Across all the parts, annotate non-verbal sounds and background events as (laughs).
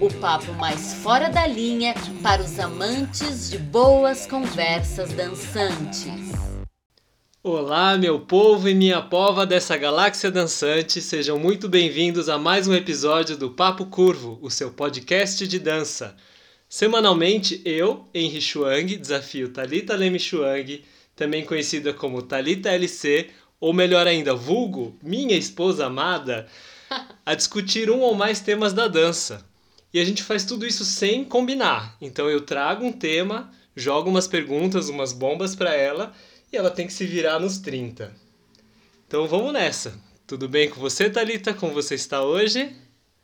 o papo mais fora da linha para os amantes de boas conversas dançantes. Olá, meu povo e minha pova dessa galáxia dançante, sejam muito bem-vindos a mais um episódio do Papo Curvo, o seu podcast de dança. Semanalmente, eu, Henry Chuang, desafio Talita Leme Chuang, também conhecida como Talita LC, ou melhor ainda, vulgo, minha esposa amada, a discutir um ou mais temas da dança. E a gente faz tudo isso sem combinar. Então eu trago um tema, jogo umas perguntas, umas bombas para ela e ela tem que se virar nos 30. Então vamos nessa. Tudo bem com você, Talita? Como você está hoje?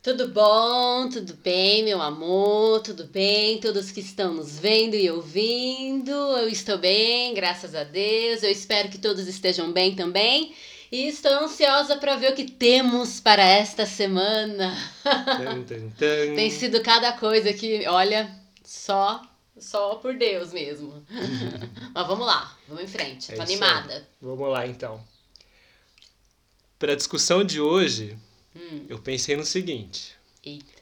Tudo bom, tudo bem, meu amor, tudo bem, todos que estão nos vendo e ouvindo. Eu estou bem, graças a Deus. Eu espero que todos estejam bem também. E estou ansiosa para ver o que temos para esta semana. Tum, tum, tum. Tem sido cada coisa que, olha, só só por Deus mesmo. Mas vamos lá, vamos em frente. É Tô animada. Vamos lá então. Para a discussão de hoje, Hum, eu pensei no seguinte. eita.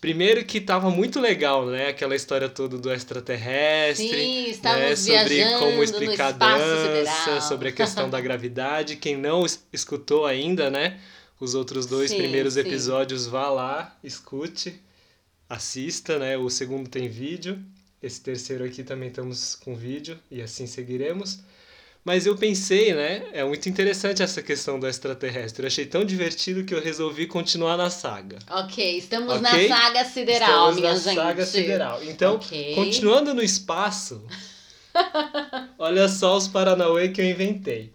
Primeiro que tava muito legal, né? Aquela história toda do extraterrestre. Sim, né? Sobre como explicar dança, sideral. sobre a questão da gravidade. Quem não es- escutou ainda, né? Os outros dois Sim, primeiros sim. episódios, vá lá, escute, assista, né? O segundo tem vídeo. Esse terceiro aqui também estamos com vídeo e assim seguiremos. Mas eu pensei, né? É muito interessante essa questão do extraterrestre. Eu achei tão divertido que eu resolvi continuar na saga. Ok, estamos Ok? na saga sideral, Estamos minha na gente. saga sideral. Então, Ok. continuando no espaço, (laughs) olha só os Paranauê que eu inventei.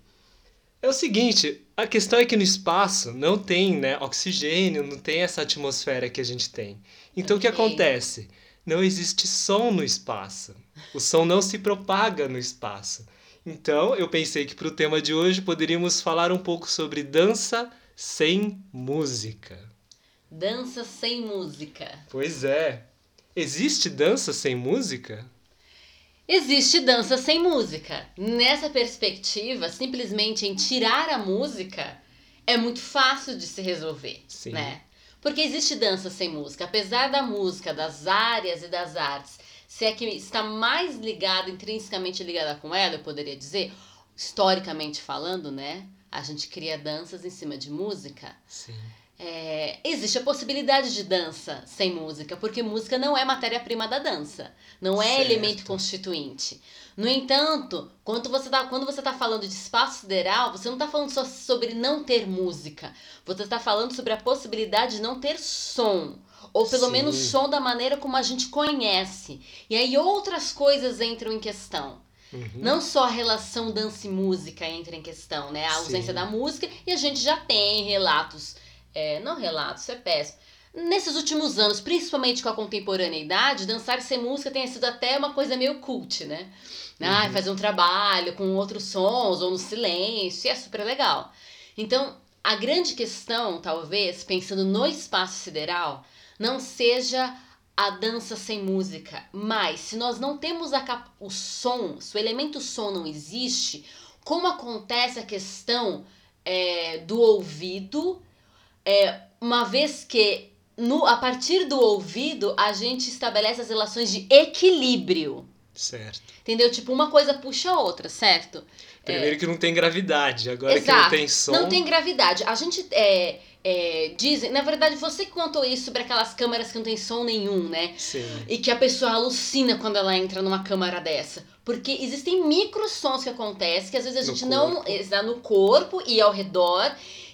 É o seguinte, a questão é que no espaço não tem né, oxigênio, não tem essa atmosfera que a gente tem. Então o que acontece? Não existe som no espaço. O som não se propaga no espaço. Então eu pensei que para o tema de hoje poderíamos falar um pouco sobre dança sem música. Dança sem música. Pois é. Existe dança sem música? Existe dança sem música. Nessa perspectiva, simplesmente em tirar a música é muito fácil de se resolver, Sim. né? Porque existe dança sem música, apesar da música, das áreas e das artes, se é que está mais ligada, intrinsecamente ligada com ela, eu poderia dizer, historicamente falando, né? A gente cria danças em cima de música. Sim. É, existe a possibilidade de dança sem música, porque música não é matéria-prima da dança, não é Certo. elemento constituinte. No entanto, quando você está quando você tá falando de espaço sideral, você não está falando só sobre não ter música, você está falando sobre a possibilidade de não ter som. Ou pelo Sim. menos som da maneira como a gente conhece. E aí outras coisas entram em questão. Uhum. Não só a relação dança e música entra em questão, né? A ausência Sim. da música, e a gente já tem relatos, é, não relatos, isso é péssimo. Nesses últimos anos, principalmente com a contemporaneidade, dançar sem música tem sido até uma coisa meio cult, né? Ah, fazer um trabalho com outros sons ou no silêncio, e é super legal. Então, a grande questão, talvez, pensando no espaço sideral, não seja a dança sem música, mas se nós não temos o som, se o elemento som não existe, como acontece a questão é, do ouvido, é, uma vez que no, a partir do ouvido a gente estabelece as relações de equilíbrio. Certo. Entendeu? Tipo, uma coisa puxa a outra, certo? Primeiro que não tem gravidade, agora que Exato. não tem som. Não tem gravidade. A gente é, é, dizem, na verdade, você que contou isso sobre aquelas câmeras que não tem som nenhum, né? Sim. E que a pessoa alucina quando ela entra numa câmara dessa. Porque existem microsons que acontecem, que às vezes a No gente não. corpo. Está no corpo e ao redor,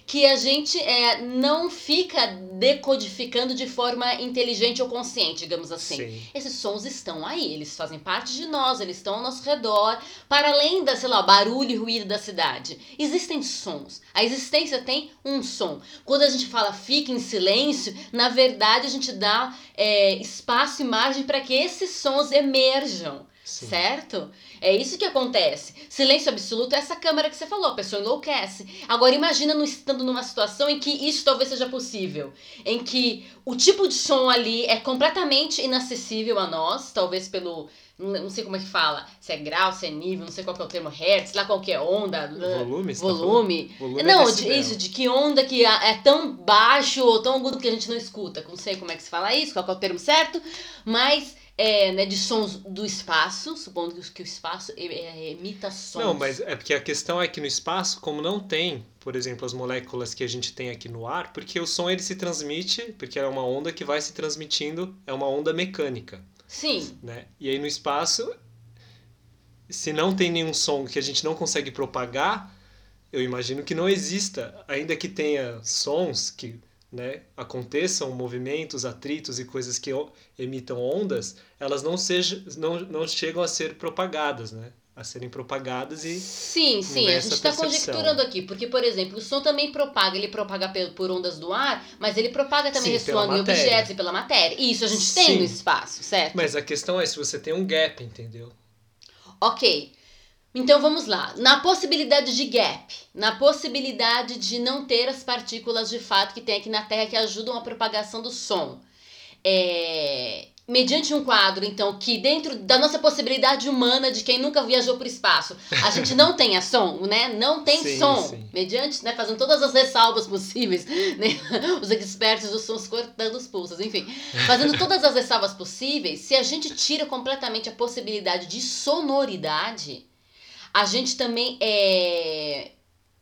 que a gente é, não fica decodificando de forma inteligente ou consciente, digamos assim. Sim. Esses sons estão aí, eles fazem parte de nós, eles estão ao nosso redor, para além da, sei lá, barulho e ruído da cidade. Existem sons. A existência tem um som. Quando a gente fala fica em silêncio, na verdade a gente dá é, espaço e margem para que esses sons emerjam. Sim. Certo? É isso que acontece. Silêncio absoluto é essa câmera que você falou, a pessoa enlouquece. Agora imagina no, estando numa situação em que isso talvez seja possível. Em que o tipo de som ali é completamente inacessível a nós, talvez pelo. Não sei como é que fala, se é grau, se é nível, não sei qual é o termo, hertz, lá qual que é onda. Volume? tá Volume. Volume é Não, de, decibel. isso, de que onda que é tão baixo ou tão agudo que a gente não escuta. Não sei como é que se fala isso, qual que é o termo certo, mas é, né, de sons do espaço, supondo que o- espaço é, é, emita sons. Não, mas é porque a questão é que no espaço, como não tem, por exemplo, as moléculas que a gente tem aqui no ar, porque o som ele se transmite, porque é uma onda que vai se transmitindo, é uma onda mecânica, Sim, né? E aí no espaço, se não tem nenhum som que a gente não consegue propagar, eu imagino que não exista, ainda que tenha sons que né, aconteçam movimentos, atritos e coisas que emitam ondas, elas não, sejam, não, não chegam a ser propagadas, né? A serem propagadas e sim, sim. A gente está conjecturando aqui, porque, por exemplo, o som também propaga, ele propaga por ondas do ar, mas ele propaga também Sim, ressoando em objetos e pela matéria. E isso a gente tem Sim. no espaço, certo? Mas a questão é se você tem um gap, entendeu? Ok. Então vamos lá. Na possibilidade de gap, na possibilidade de não ter as partículas de fato que tem aqui na Terra que ajudam a propagação do som. É, Mediante um quadro, então, que dentro da nossa possibilidade humana de quem nunca viajou para o espaço, a (laughs) gente não tenha som, né? Não tem Sim, som. sim. Mediante, né? Fazendo todas as ressalvas possíveis, né? (laughs) Os expertos dos sons cortando os pulsos, enfim. Fazendo todas as ressalvas possíveis, se a gente tira completamente a possibilidade de sonoridade, a gente também é,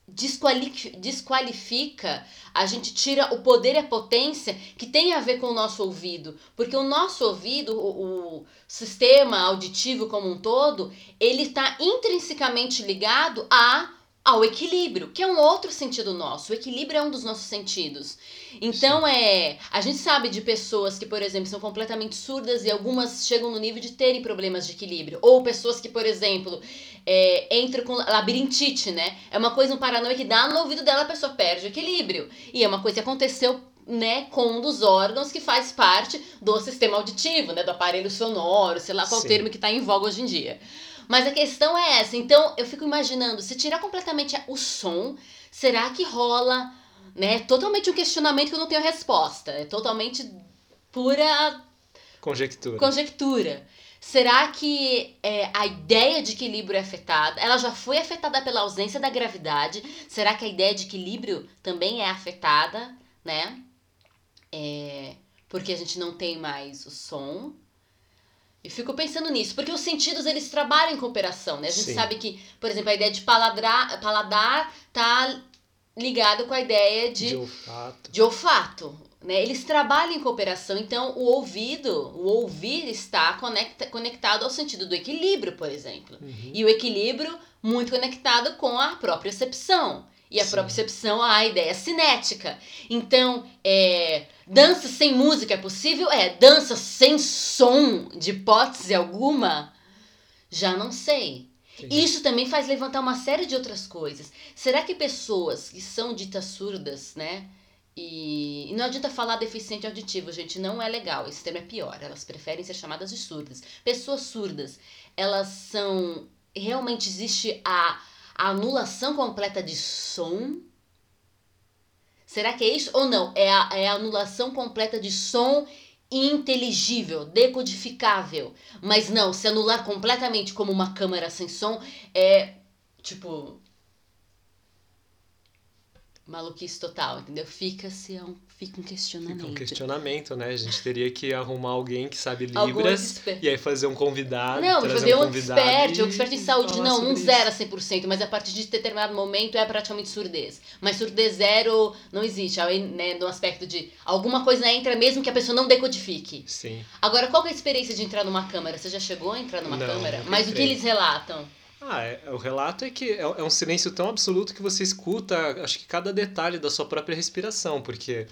desquali- desqualifica, a gente tira o poder e a potência que tem a ver com o nosso ouvido. Porque o nosso ouvido, o, o sistema auditivo como um todo, ele está intrinsecamente ligado a ao equilíbrio, que é um outro sentido nosso. O equilíbrio é um dos nossos sentidos. Então é, a gente sabe de pessoas que, por exemplo, são completamente surdas e algumas chegam no nível de terem problemas de equilíbrio, ou pessoas que, por exemplo, é, entram com labirintite, né? É uma coisa um paranoia que dá no ouvido dela a pessoa perde o equilíbrio. E é uma coisa que aconteceu né, com um dos órgãos que faz parte do sistema auditivo, né, do aparelho sonoro, sei lá qual Sim. termo que está em voga hoje em dia. Mas a questão é essa. Então, eu fico imaginando, se tirar completamente o som, será que rola, né? Totalmente um questionamento que eu não tenho resposta. É totalmente pura Conjectura. conjectura. Será que é, a ideia de equilíbrio é afetada? Ela já foi afetada pela ausência da gravidade. Será que a ideia de equilíbrio também é afetada, né? É, porque a gente não tem mais o som. E fico pensando nisso, porque os sentidos eles trabalham em cooperação, né? A gente Sim. sabe que, por exemplo, a ideia de paladar, paladar tá ligado com a ideia de olfato. de olfato. Né? Eles trabalham em cooperação, então o ouvido, o ouvir está conecta, conectado ao sentido do equilíbrio, por exemplo. Uhum. E o equilíbrio muito conectado com a propriocepção. E a Sim. propriocepção à ideia cinética. Então, é, dança sem música é possível? É. Dança sem som, de hipótese alguma? Já não sei. Entendi. Isso também faz levantar uma série de outras coisas. Será que pessoas que são ditas surdas, né? E, e não adianta falar deficiente auditivo, gente, não é legal. Esse termo é pior. Elas preferem ser chamadas de surdas. Pessoas surdas, elas são. Realmente existe a, a anulação completa de som? Será que é isso? Ou não? É a, é a anulação completa de som inteligível, decodificável. Mas não, se anular completamente como uma câmera sem som é tipo. Maluquice total, entendeu? Fica-se um, fica um questionamento. Fica um questionamento, né? A gente teria que arrumar alguém que sabe Libras e aí fazer um convidado. Não, fazer um um convidado expert, e um expert em saúde, não, não isso. zera 100%, mas a partir de determinado momento é praticamente surdez. Mas surdez zero não existe, né, no aspecto de alguma coisa entra mesmo que a pessoa não decodifique. Sim. Agora, qual é a experiência de entrar numa câmera? Você já chegou a entrar numa Não, nunca Mas o que eles relatam? Ah, é- o relato é que é, é um silêncio tão absoluto que você escuta, acho que cada detalhe da sua própria respiração, porque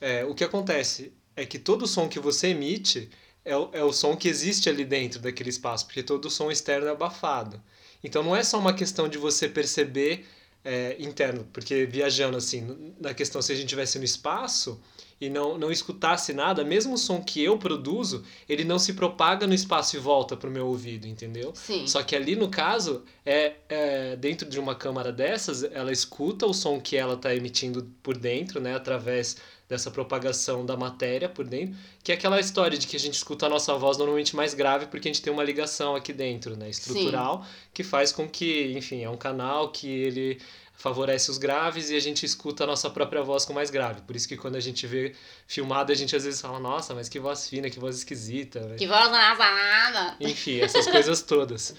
é, o que acontece é que todo som que você emite é o, é o som que existe ali dentro daquele espaço, porque todo som externo é abafado. Então não é só uma questão de você perceber é, interno, porque viajando assim, na questão se a gente tivesse no espaço e não, não escutasse nada, mesmo o som que eu produzo, ele não se propaga no espaço e volta pro meu ouvido, entendeu? Sim. Só que ali no caso, é, é dentro de uma câmara dessas, ela escuta o som que ela está emitindo por dentro, né, através dessa propagação da matéria por dentro, que é aquela história de que a gente escuta a nossa voz normalmente mais grave porque a gente tem uma ligação aqui dentro, né, estrutural, Sim. que faz com que, enfim, é um canal que ele favorece os graves e a gente escuta a nossa própria voz com mais grave. Por isso que quando a gente vê filmado, a gente às vezes fala, nossa, mas que voz fina, que voz esquisita. Que voz nasalada. Enfim, essas coisas todas.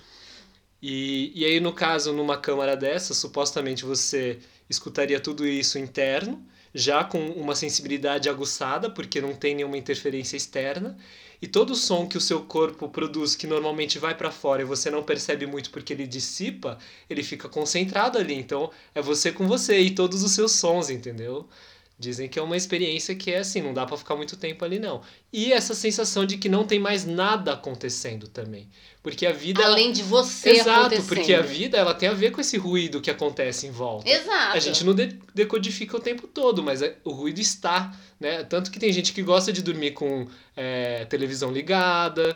E, e aí, no caso, numa câmara dessa, supostamente você escutaria tudo isso interno, já com uma sensibilidade aguçada, porque não tem nenhuma interferência externa, e todo o som que o seu corpo produz, que normalmente vai para fora e você não percebe muito porque ele dissipa, ele fica concentrado ali. Então é você com você e todos os seus sons, entendeu? Dizem que é uma experiência que é assim, não dá para ficar muito tempo ali não. E essa sensação de que não tem mais nada acontecendo também. Porque a vida além de você Exato, porque a vida ela tem a ver com esse ruído que acontece em volta. Exato. A gente não decodifica o tempo todo, mas é, o ruído está, né? Tanto que tem gente que gosta de dormir com é, televisão ligada,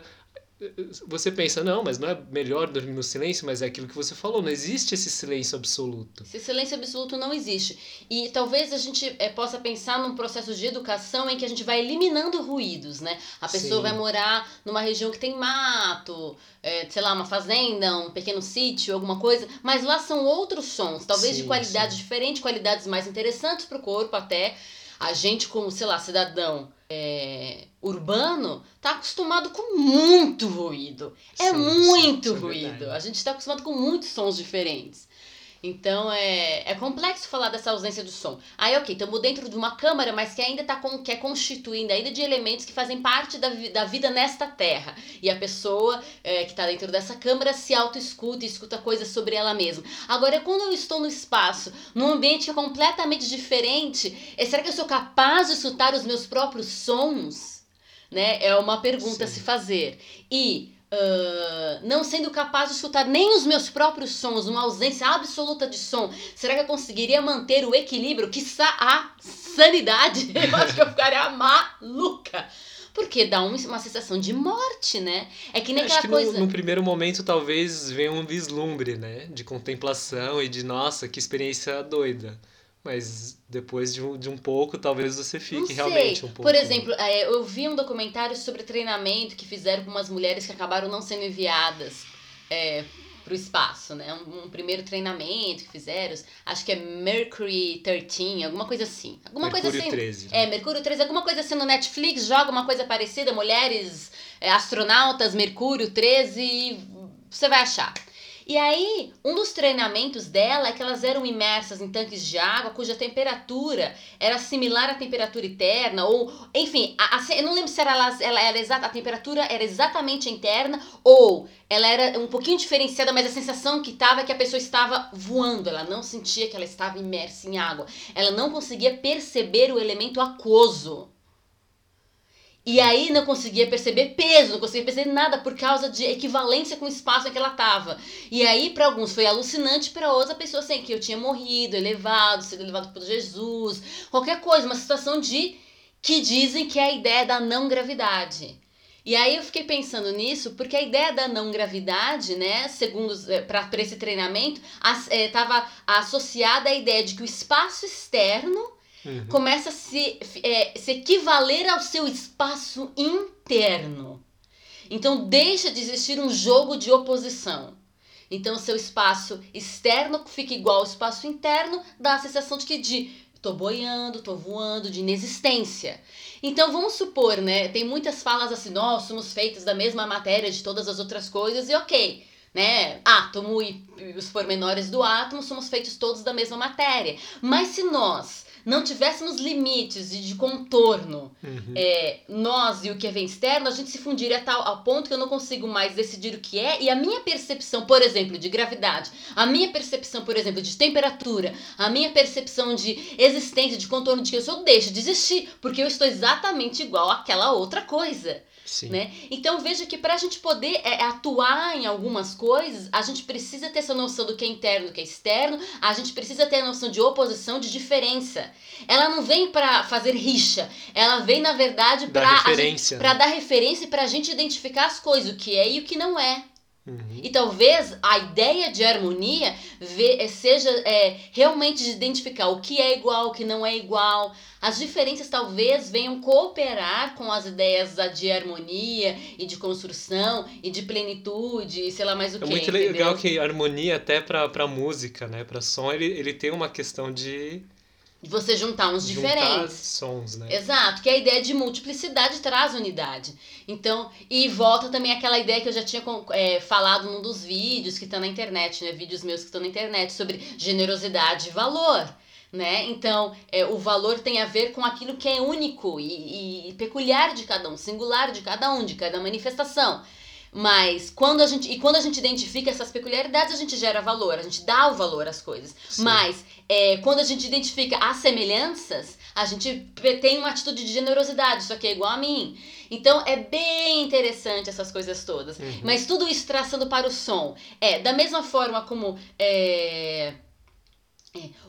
você pensa, não, mas não é melhor dormir no silêncio, mas é aquilo que você falou, não existe esse silêncio absoluto. Esse silêncio absoluto não existe. E talvez a gente é, possa pensar num processo de educação em que a gente vai eliminando ruídos, né? A pessoa Sim. vai morar numa região que tem mato, é, sei lá, uma fazenda, um pequeno sítio, alguma coisa, mas lá são outros sons, talvez sim, de qualidade sim. diferente, qualidades mais interessantes para o corpo até. A gente, como, sei lá, cidadão é, urbano está acostumado com muito ruído. É sim, muito sim, é ruído. É a gente está acostumado com muitos sons diferentes. Então é, é complexo falar dessa ausência do som. Aí, ok, estamos dentro de uma câmara, mas que ainda está com, que é constituindo ainda de elementos que fazem parte da, da vida nesta terra. E a pessoa é, que está dentro dessa câmara se auto-escuta e escuta coisas sobre ela mesma. Agora, quando eu estou no espaço, num ambiente que é completamente diferente, é, será que eu sou capaz de escutar os meus próprios sons? Né? É uma pergunta Sim. a se fazer. E Uh, não sendo capaz de escutar nem os meus próprios sons, uma ausência absoluta de som, será que eu conseguiria manter o equilíbrio, que a sanidade? (laughs) Eu acho que eu ficaria maluca. Porque dá uma, uma sensação de morte, né? É que nem Acho aquela que coisa. No, no primeiro momento, talvez venha um vislumbre, né? De contemplação e de, nossa, que experiência doida. Mas depois de um, de um pouco, talvez você fique realmente um pouco. Por exemplo, é, eu vi um documentário sobre treinamento que fizeram com umas mulheres que acabaram não sendo enviadas é, para o espaço, né? Um, um, primeiro treinamento que fizeram, acho que é Mercury 13, alguma coisa assim. Alguma Mercúrio coisa assim. 13. Né? É, Mercúrio 13, alguma coisa assim no Netflix, joga uma coisa parecida, mulheres é, astronautas, Mercúrio 13, e você vai achar. E aí, um dos treinamentos dela é que elas eram imersas em tanques de água cuja temperatura era similar à temperatura interna, ou, enfim, a, a, eu não lembro se era, ela, ela era exata, a temperatura era exatamente interna, ou ela era um pouquinho diferenciada, mas a sensação que estava é que a pessoa estava voando, ela não sentia que ela estava imersa em água, ela não conseguia perceber o elemento aquoso. E aí não conseguia perceber peso, não conseguia perceber nada por causa de equivalência com o espaço em que ela estava. E aí para alguns foi alucinante, para outras a pessoa assim, que eu tinha morrido, elevado, sido elevado por Jesus, qualquer coisa, uma situação de que dizem que é a ideia da não gravidade. E aí eu fiquei pensando nisso, porque a ideia da não gravidade, né, segundo eh, para esse treinamento, estava é, associada à ideia de que o espaço externo uhum. começa a se, é, se equivaler ao seu espaço interno. Então deixa de existir um jogo de oposição. Então seu espaço externo fica igual ao espaço interno, dá a sensação de que de tô boiando, tô voando, de inexistência. Então vamos supor, né? Tem muitas falas assim, nós somos feitos da mesma matéria de todas as outras coisas, e ok, né? Átomo e os pormenores do átomo somos feitos todos da mesma matéria. Mas se nós não tivéssemos limites de, de contorno, uhum. é, nós e o que vem externo, a gente se fundiria a tal ao ponto que eu não consigo mais decidir o que é, e a minha percepção, por exemplo, de gravidade, a minha percepção, por exemplo, de temperatura, a minha percepção de existência, de contorno de que eu sou, deixa de existir, porque eu estou exatamente igual àquela outra coisa. Sim. Né? Então veja que para a gente poder é, atuar em algumas coisas, a gente precisa ter essa noção do que é interno, do que é externo, a gente precisa ter a noção de oposição, de diferença. Ela não vem para fazer rixa, ela vem na verdade para né? dar referência e para a gente identificar as coisas, o que é e o que não é. Uhum. E talvez a ideia de harmonia eh, seja é, realmente de identificar o que é igual, o que não é igual. As diferenças talvez venham cooperar com as ideias de harmonia e de construção e de plenitude, e sei lá mais o É que. muito entendeu? legal que a harmonia até pra, pra música, né? Pra som, ele, ele tem uma questão de Você juntar uns juntar diferentes. sons, né? Exato, que a ideia de multiplicidade traz unidade. Então, e volta também aquela ideia que eu já tinha é, falado num dos vídeos que estão na internet, né? Vídeos meus que estão na internet sobre generosidade e valor. Né? Então, é, o valor tem a ver com aquilo que é único e, e peculiar de cada um, singular de cada um, de cada manifestação. Mas quando a gente e quando a gente identifica essas peculiaridades, a gente gera valor, a gente dá o valor às coisas. Sim. Mas é, quando a gente identifica as semelhanças, a gente tem uma atitude de generosidade, isso aqui é igual a mim. Então é bem interessante essas coisas todas. Uhum. Mas tudo isso traçando para o som. É, da mesma forma como é,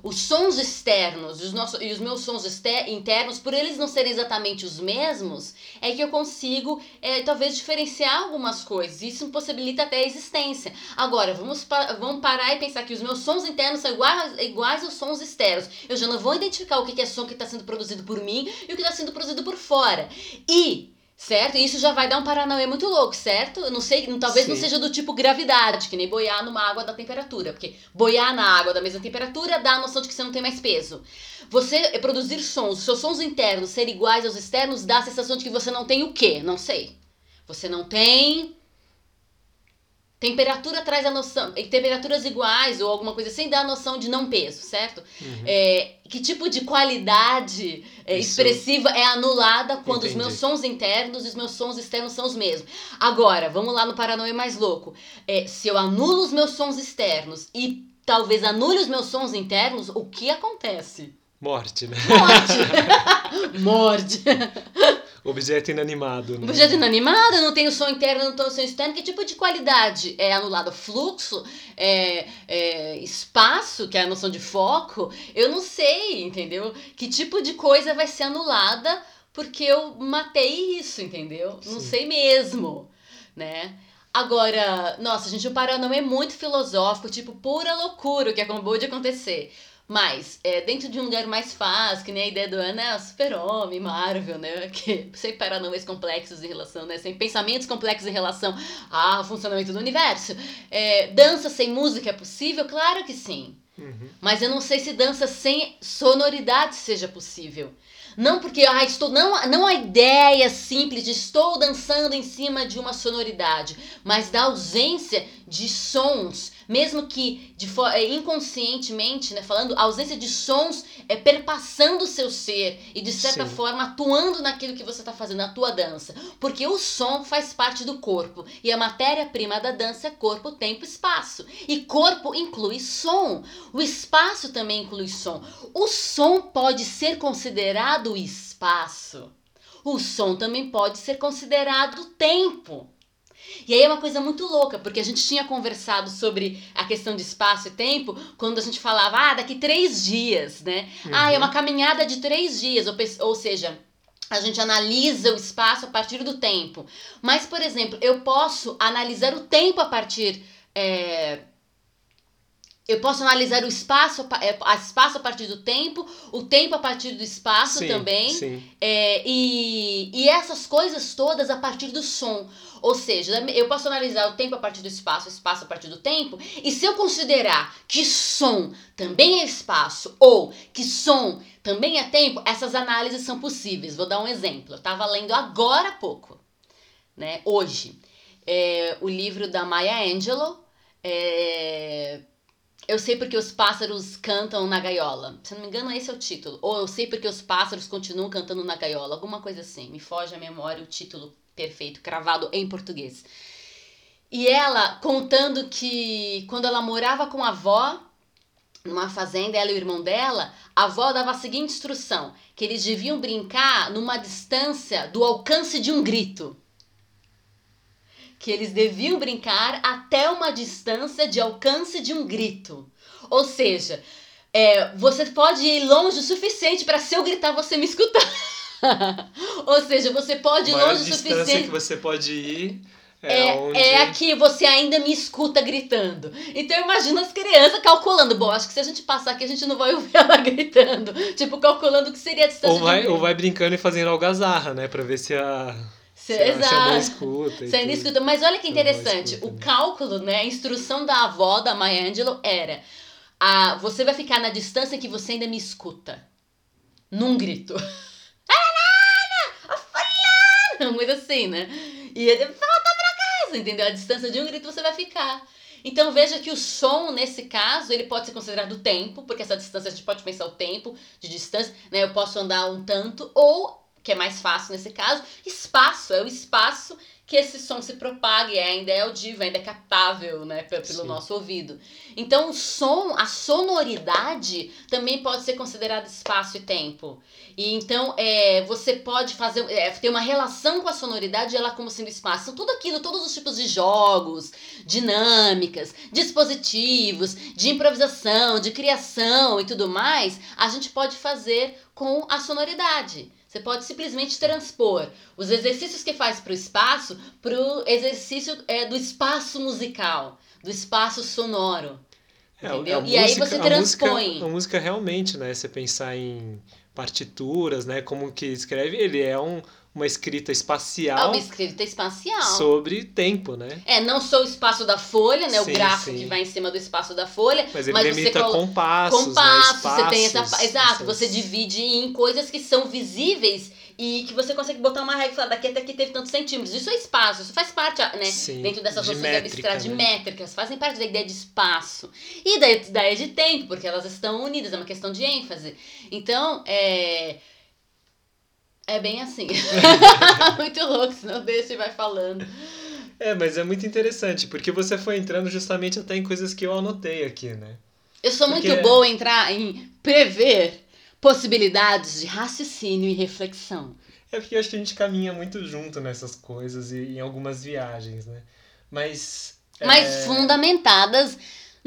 os sons externos os nossos, e os meus sons internos, por eles não serem exatamente os mesmos, é que eu consigo é, talvez diferenciar algumas coisas. Isso possibilita até a existência. Agora, vamos, pa- vamos parar e pensar que os meus sons internos são iguais, iguais aos sons externos. Eu já não vou identificar o que é som que está sendo produzido por mim e o que está sendo produzido por fora. E Certo? E isso já vai dar um paranauê muito louco, certo? Eu não sei, talvez não Sim. seja do tipo gravidade, que nem boiar numa água da temperatura. Porque boiar na água da mesma temperatura dá a noção de que você não tem mais peso. Você eh, produzir sons, seus sons internos serem iguais aos externos, dá a sensação de que você não tem o quê? Não sei. Você não tem. Temperatura traz a noção. Temperaturas iguais ou alguma coisa assim dá a noção de não peso, certo? Uhum. É, que tipo de qualidade é, expressiva é anulada quando os Entendi. meus sons internos e os meus sons externos são os mesmos. Agora, vamos lá no paranoia mais louco. É, se eu anulo os meus sons externos e talvez anule os meus sons internos, o que acontece? Morte, né? Morte! (laughs) (laughs) Morte! Objeto inanimado. Né? Objeto inanimado, não tenho som interno, não tenho som externo. Que tipo de qualidade é anulado? Fluxo? É, é, espaço, que é a noção de foco? Eu não sei, entendeu? Que tipo de coisa vai ser anulada porque eu matei isso, entendeu? Não Sim. sei mesmo, né? Agora, nossa, gente, o Paranão é muito filosófico, tipo, pura loucura o que acabou de acontecer. Mas, é, dentro de um lugar mais fácil, que nem a ideia do Ana, é super-homem, Marvel, né? (laughs) Que, sem paranauês complexos em relação, né? Sem pensamentos complexos em relação ao funcionamento do universo. É, dança sem música é possível? Claro que sim. Uhum. Mas eu não sei se dança sem sonoridade seja possível. Não porque ah, estou não, não a ideia simples de estou dançando em cima de uma sonoridade, mas da ausência de sons, mesmo que de eh, inconscientemente, né, falando, a ausência de sons é perpassando o seu ser e de certa Sim. forma atuando naquilo que você está fazendo, na tua dança, porque o som faz parte do corpo e a matéria-prima da dança é corpo, tempo, espaço. E corpo inclui som. O espaço também inclui som. O som pode ser considerado espaço. O som também pode ser considerado tempo. E aí é uma coisa muito louca, porque a gente tinha conversado sobre a questão de espaço e tempo quando a gente falava, ah, daqui três dias, né? Ah, é uma caminhada de três dias, ou, ou seja, a gente analisa o espaço a partir do tempo. Mas, por exemplo, eu posso analisar o tempo a partir. é, eu posso analisar o espaço, é, espaço a partir do tempo, o tempo a partir do espaço Sim, também. Sim. É, e, e essas coisas todas a partir do som. Ou seja, eu posso analisar o tempo a partir do espaço, o espaço a partir do tempo, e se eu considerar que som também é espaço ou que som também é tempo, essas análises são possíveis. Vou dar um exemplo. Eu estava lendo agora há pouco, né, hoje, é, o livro da Maya Angelou. É, eu sei porque os pássaros cantam na gaiola. Se não me engano, esse é o título. Ou eu sei porque os pássaros continuam cantando na gaiola. Alguma coisa assim. Me foge a memória o título perfeito, cravado em português. E ela contando que quando ela morava com a avó, numa fazenda, ela e o irmão dela, a avó dava a seguinte instrução: que eles deviam brincar numa distância do alcance de um grito. Que eles deviam brincar até uma distância de alcance de um grito. Ou seja, é, você pode ir longe o suficiente para se eu gritar você me escutar. (laughs) Ou seja, você pode ir longe o suficiente. que você pode ir é, é, onde... é aqui você ainda me escuta gritando. Então imagina as crianças calculando. Bom, acho que se a gente passar aqui, a gente não vai ouvir (laughs) ela gritando. Tipo, calculando o que seria a distância. Ou vai, ou vai brincando e fazendo algazarra, né? Pra ver se a. A escuta. Ainda escuta. Mas olha que interessante. Escuta, o né? cálculo, né? A instrução da avó da Maya Angelou era: a, você vai ficar na distância que você ainda me escuta. Num grito. (laughs) Uma coisa assim, né? E ele volta pra casa, entendeu? A distância de um grito você vai ficar. Então veja que o som, nesse caso, ele pode ser considerado tempo, porque essa distância a gente pode pensar o tempo de distância, né? Eu posso andar um tanto, ou, que é mais fácil nesse caso, espaço, é o espaço que esse som se propague, ainda é audível, ainda é captável, né, pelo Sim. nosso ouvido. Então, o som, a sonoridade também pode ser considerada espaço e tempo. E então, é, você pode fazer, é, ter uma relação com a sonoridade ela como sendo espaço. Então, tudo aquilo, todos os tipos de jogos, dinâmicas, dispositivos, de improvisação, de criação e tudo mais, a gente pode fazer com a sonoridade. Você pode simplesmente transpor os exercícios que faz para o espaço para o exercício é, do espaço musical, do espaço sonoro. É, entendeu? e música, aí você transpõe. A música, a música realmente, né? Você pensar em partituras, né? Como que escreve, ele é um, uma escrita espacial. É uma escrita espacial. Sobre tempo, né? É, não só o espaço da folha, né? Sim, o gráfico sim. que vai em cima do espaço da folha. Mas ele mas limita você colo... compassos, compassos, né? Espaços, você tem essa. Exato, essas... você divide em coisas que são visíveis e que você consegue botar uma regra e falar daqui até aqui teve tantos centímetros. Isso é espaço, isso faz parte, né? Sim, dentro dessas de noções abstratas, de né? métricas, fazem parte da ideia de espaço. E da ideia de tempo, porque elas estão unidas, é uma questão de ênfase. Então, é é bem assim. (laughs) muito louco, senão deixa e vai falando. É, mas é muito interessante, porque você foi entrando justamente até em coisas que eu anotei aqui, né? Eu sou porque... muito boa em entrar em prever possibilidades de raciocínio e reflexão. É porque eu acho que a gente caminha muito junto nessas coisas e em algumas viagens, né? Mas. Mas é... fundamentadas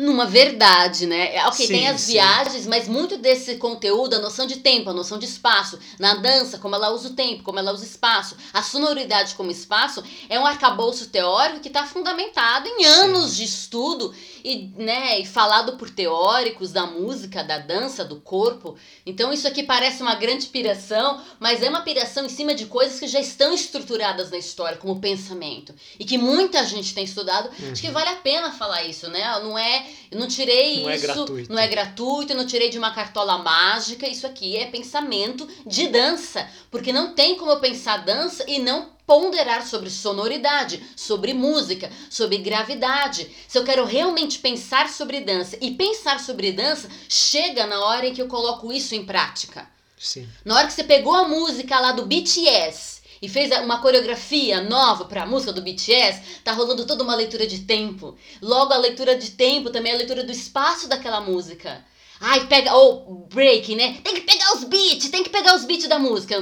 numa verdade, né? É, ok, sim, tem as sim. viagens, mas muito desse conteúdo, a noção de tempo, a noção de espaço, na dança, como ela usa o tempo, como ela usa o espaço, a sonoridade como espaço, é um arcabouço teórico que está fundamentado em anos sim. de estudo e, né, e falado por teóricos da música, da dança, do corpo. Então isso aqui parece uma grande piração, mas é uma piração em cima de coisas que já estão estruturadas na história, como pensamento. E que muita gente tem estudado. Uhum. Acho que vale a pena falar isso, né? Não é eu não tirei não é isso. É gratuito. Não é gratuito, eu não tirei de uma cartola mágica. Isso aqui é pensamento de dança. Porque não tem como eu pensar dança e não ponderar sobre sonoridade, sobre música, sobre gravidade. Se eu quero realmente pensar sobre dança e pensar sobre dança, chega na hora em que eu coloco isso em prática. Sim. Na hora que você pegou a música lá do BTS e fez uma coreografia nova para a música do BTS, tá rolando toda uma leitura de tempo. Logo a leitura de tempo também é a leitura do espaço daquela música. Ai, pega. Ou break, né? Tem que pegar os beats, tem que pegar os beats da música.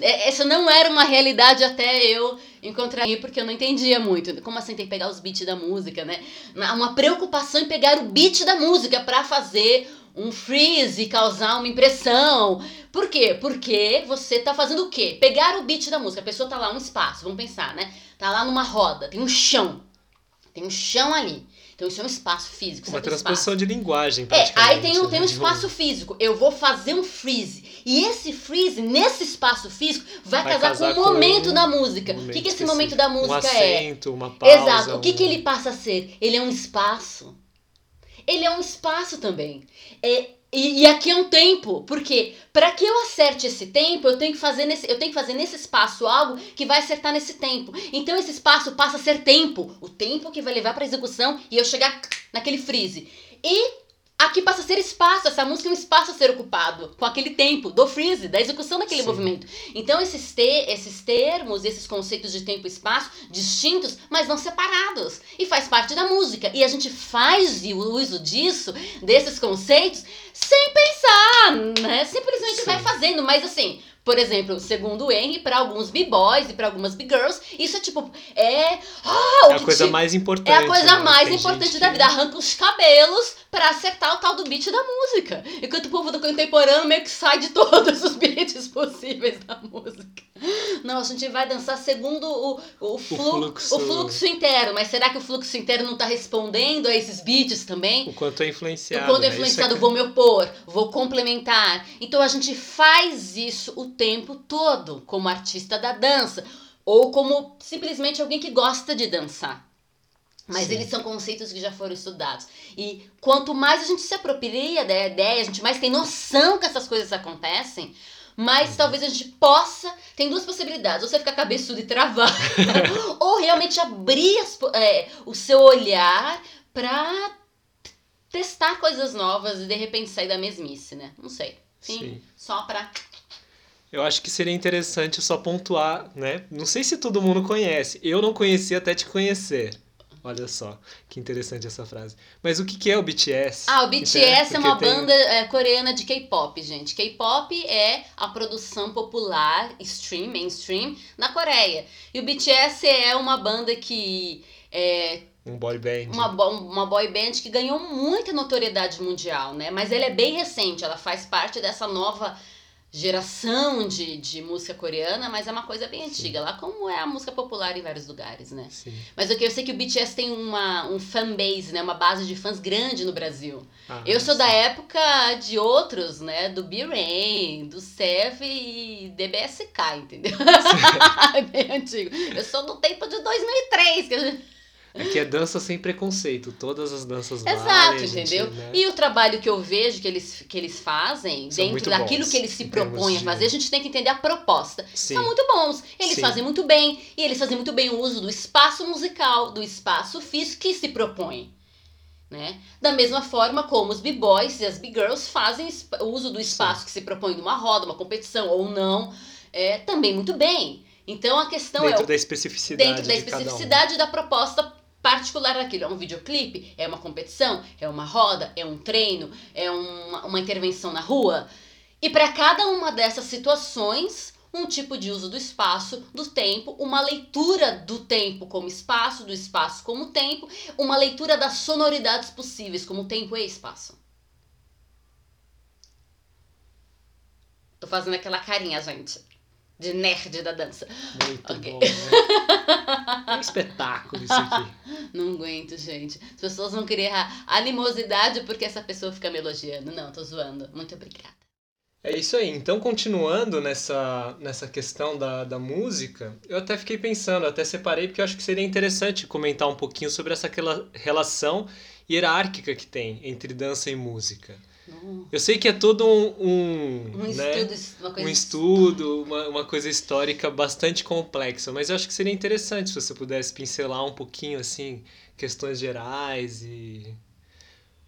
É, essa não era uma realidade até eu encontrar aí, porque eu não entendia muito. Como assim tem que pegar os beats da música, né? Uma preocupação em pegar o beat da música para fazer um freeze, causar uma impressão. Por quê? Porque você tá fazendo o quê? Pegar o beat da música. A pessoa tá lá um espaço, vamos pensar, né? Tá lá numa roda, tem um chão. Tem um chão ali. Então isso é um espaço físico. Uma transposição de linguagem, É, aí tem um, tem um né? espaço físico. Eu vou fazer um freeze. E esse freeze, nesse espaço físico, vai, vai casar, casar, com o momento com da música. o que, que esse momento da música um acento, é? Uma pausa, Exato. O que, um... que ele passa a ser? Ele é um espaço. Ele é um espaço também. É, e, e, aqui é um tempo, porque para que eu acerte esse tempo, eu tenho que fazer nesse, eu tenho que fazer nesse espaço algo que vai acertar nesse tempo. Então esse espaço passa a ser tempo, o tempo que vai levar para execução e eu chegar naquele freeze. E Aqui passa a ser espaço, essa música é um espaço a ser ocupado, com aquele tempo do freeze, da execução daquele Sim. movimento. Então, esses, te, esses termos, esses conceitos de tempo e espaço, distintos, mas não separados. E faz parte da música. E a gente faz o uso disso, desses conceitos, sem pensar, né? Simplesmente Sim. vai fazendo. Mas assim, Por exemplo, segundo o Henry, para alguns b-boys e para algumas b-girls, isso é tipo. É. Ah, é a coisa te... mais importante. É a coisa né? mais Tem importante da vida. Arranca os cabelos para acertar o tal do beat da música. Enquanto o povo do contemporâneo meio que sai de (laughs) todos os beats possíveis da música. Não, a gente vai dançar segundo o, o, flu, o, fluxo. o fluxo interno. Mas será que o fluxo interno não está respondendo a esses beats também? O quanto é influenciado. O quanto é influenciado, né? vou me opor, vou complementar. Então a gente faz isso o tempo todo como artista da dança. Ou como simplesmente alguém que gosta de dançar. Mas Sim. eles são conceitos que já foram estudados. E quanto mais a gente se apropria da ideia, a gente mais tem noção que essas coisas acontecem, mas talvez a gente possa. Tem duas possibilidades: ou você ficar cabeçudo e travar, (laughs) ou realmente abrir as, é, o seu olhar para testar coisas novas e de repente sair da mesmice, né? Não sei. Sim. Sim. Só para. Eu acho que seria interessante só pontuar, né? Não sei se todo mundo conhece. Eu não conhecia até te conhecer. Olha só, que interessante essa frase. Mas o que é o BTS? Ah, o BTS é uma tem... banda é, coreana de K-pop, gente. K-pop é a produção popular, stream, mainstream, na Coreia. E o BTS é uma banda que é, um boy band. Uma, uma boy band que ganhou muita notoriedade mundial, né? Mas ela é bem recente, ela faz parte dessa nova geração de, de música coreana, mas é uma coisa bem antiga, Sim. lá como é a música popular em vários lugares, né? Sim. Mas o que eu sei que o BTS tem uma um fan base, né, uma base de fãs grande no Brasil. Ah, eu sou sim. da época de outros, né, do B-Rain, do Sev e DBSK, entendeu? é (laughs) bem antigo. Eu sou do tempo de 2003, que a gente Aqui é dança sem preconceito, todas as danças Exato, valem, entendeu? Gente, né? E o trabalho que eu vejo que eles, que eles fazem, São dentro daquilo que eles se propõem a fazer, a gente tem que entender a proposta. Sim. São muito bons. Eles Sim. fazem muito bem, e eles fazem muito bem o uso do espaço musical, do espaço físico que se propõe. Né? Da mesma forma como os b-boys e as b-girls fazem o uso do espaço Sim. que se propõe numa roda, uma competição ou não, é, também muito bem. Então a questão dentro é. Da especificidade dentro da especificidade um. da proposta particular daquilo. É um videoclipe? É uma competição? É uma roda? É um treino? É uma, uma intervenção na rua? E para cada uma dessas situações, um tipo de uso do espaço, do tempo, uma leitura do tempo como espaço, do espaço como tempo, uma leitura das sonoridades possíveis como tempo e espaço. Tô fazendo aquela carinha, gente de nerd da dança. Muito okay. bom. Né? (laughs) Um espetáculo isso aqui. Não aguento, gente. As pessoas vão querer animosidade porque essa pessoa fica me elogiando. Não, tô zoando. Muito obrigada. É isso aí. Então, continuando nessa, nessa questão da, da música, eu até fiquei pensando, até separei, porque eu acho que seria interessante comentar um pouquinho sobre essa relação hierárquica que tem entre dança e música. Eu sei que é todo um. Um, um né? estudo, uma coisa, um estudo uma, uma coisa histórica bastante complexa, mas eu acho que seria interessante se você pudesse pincelar um pouquinho, assim, questões gerais e.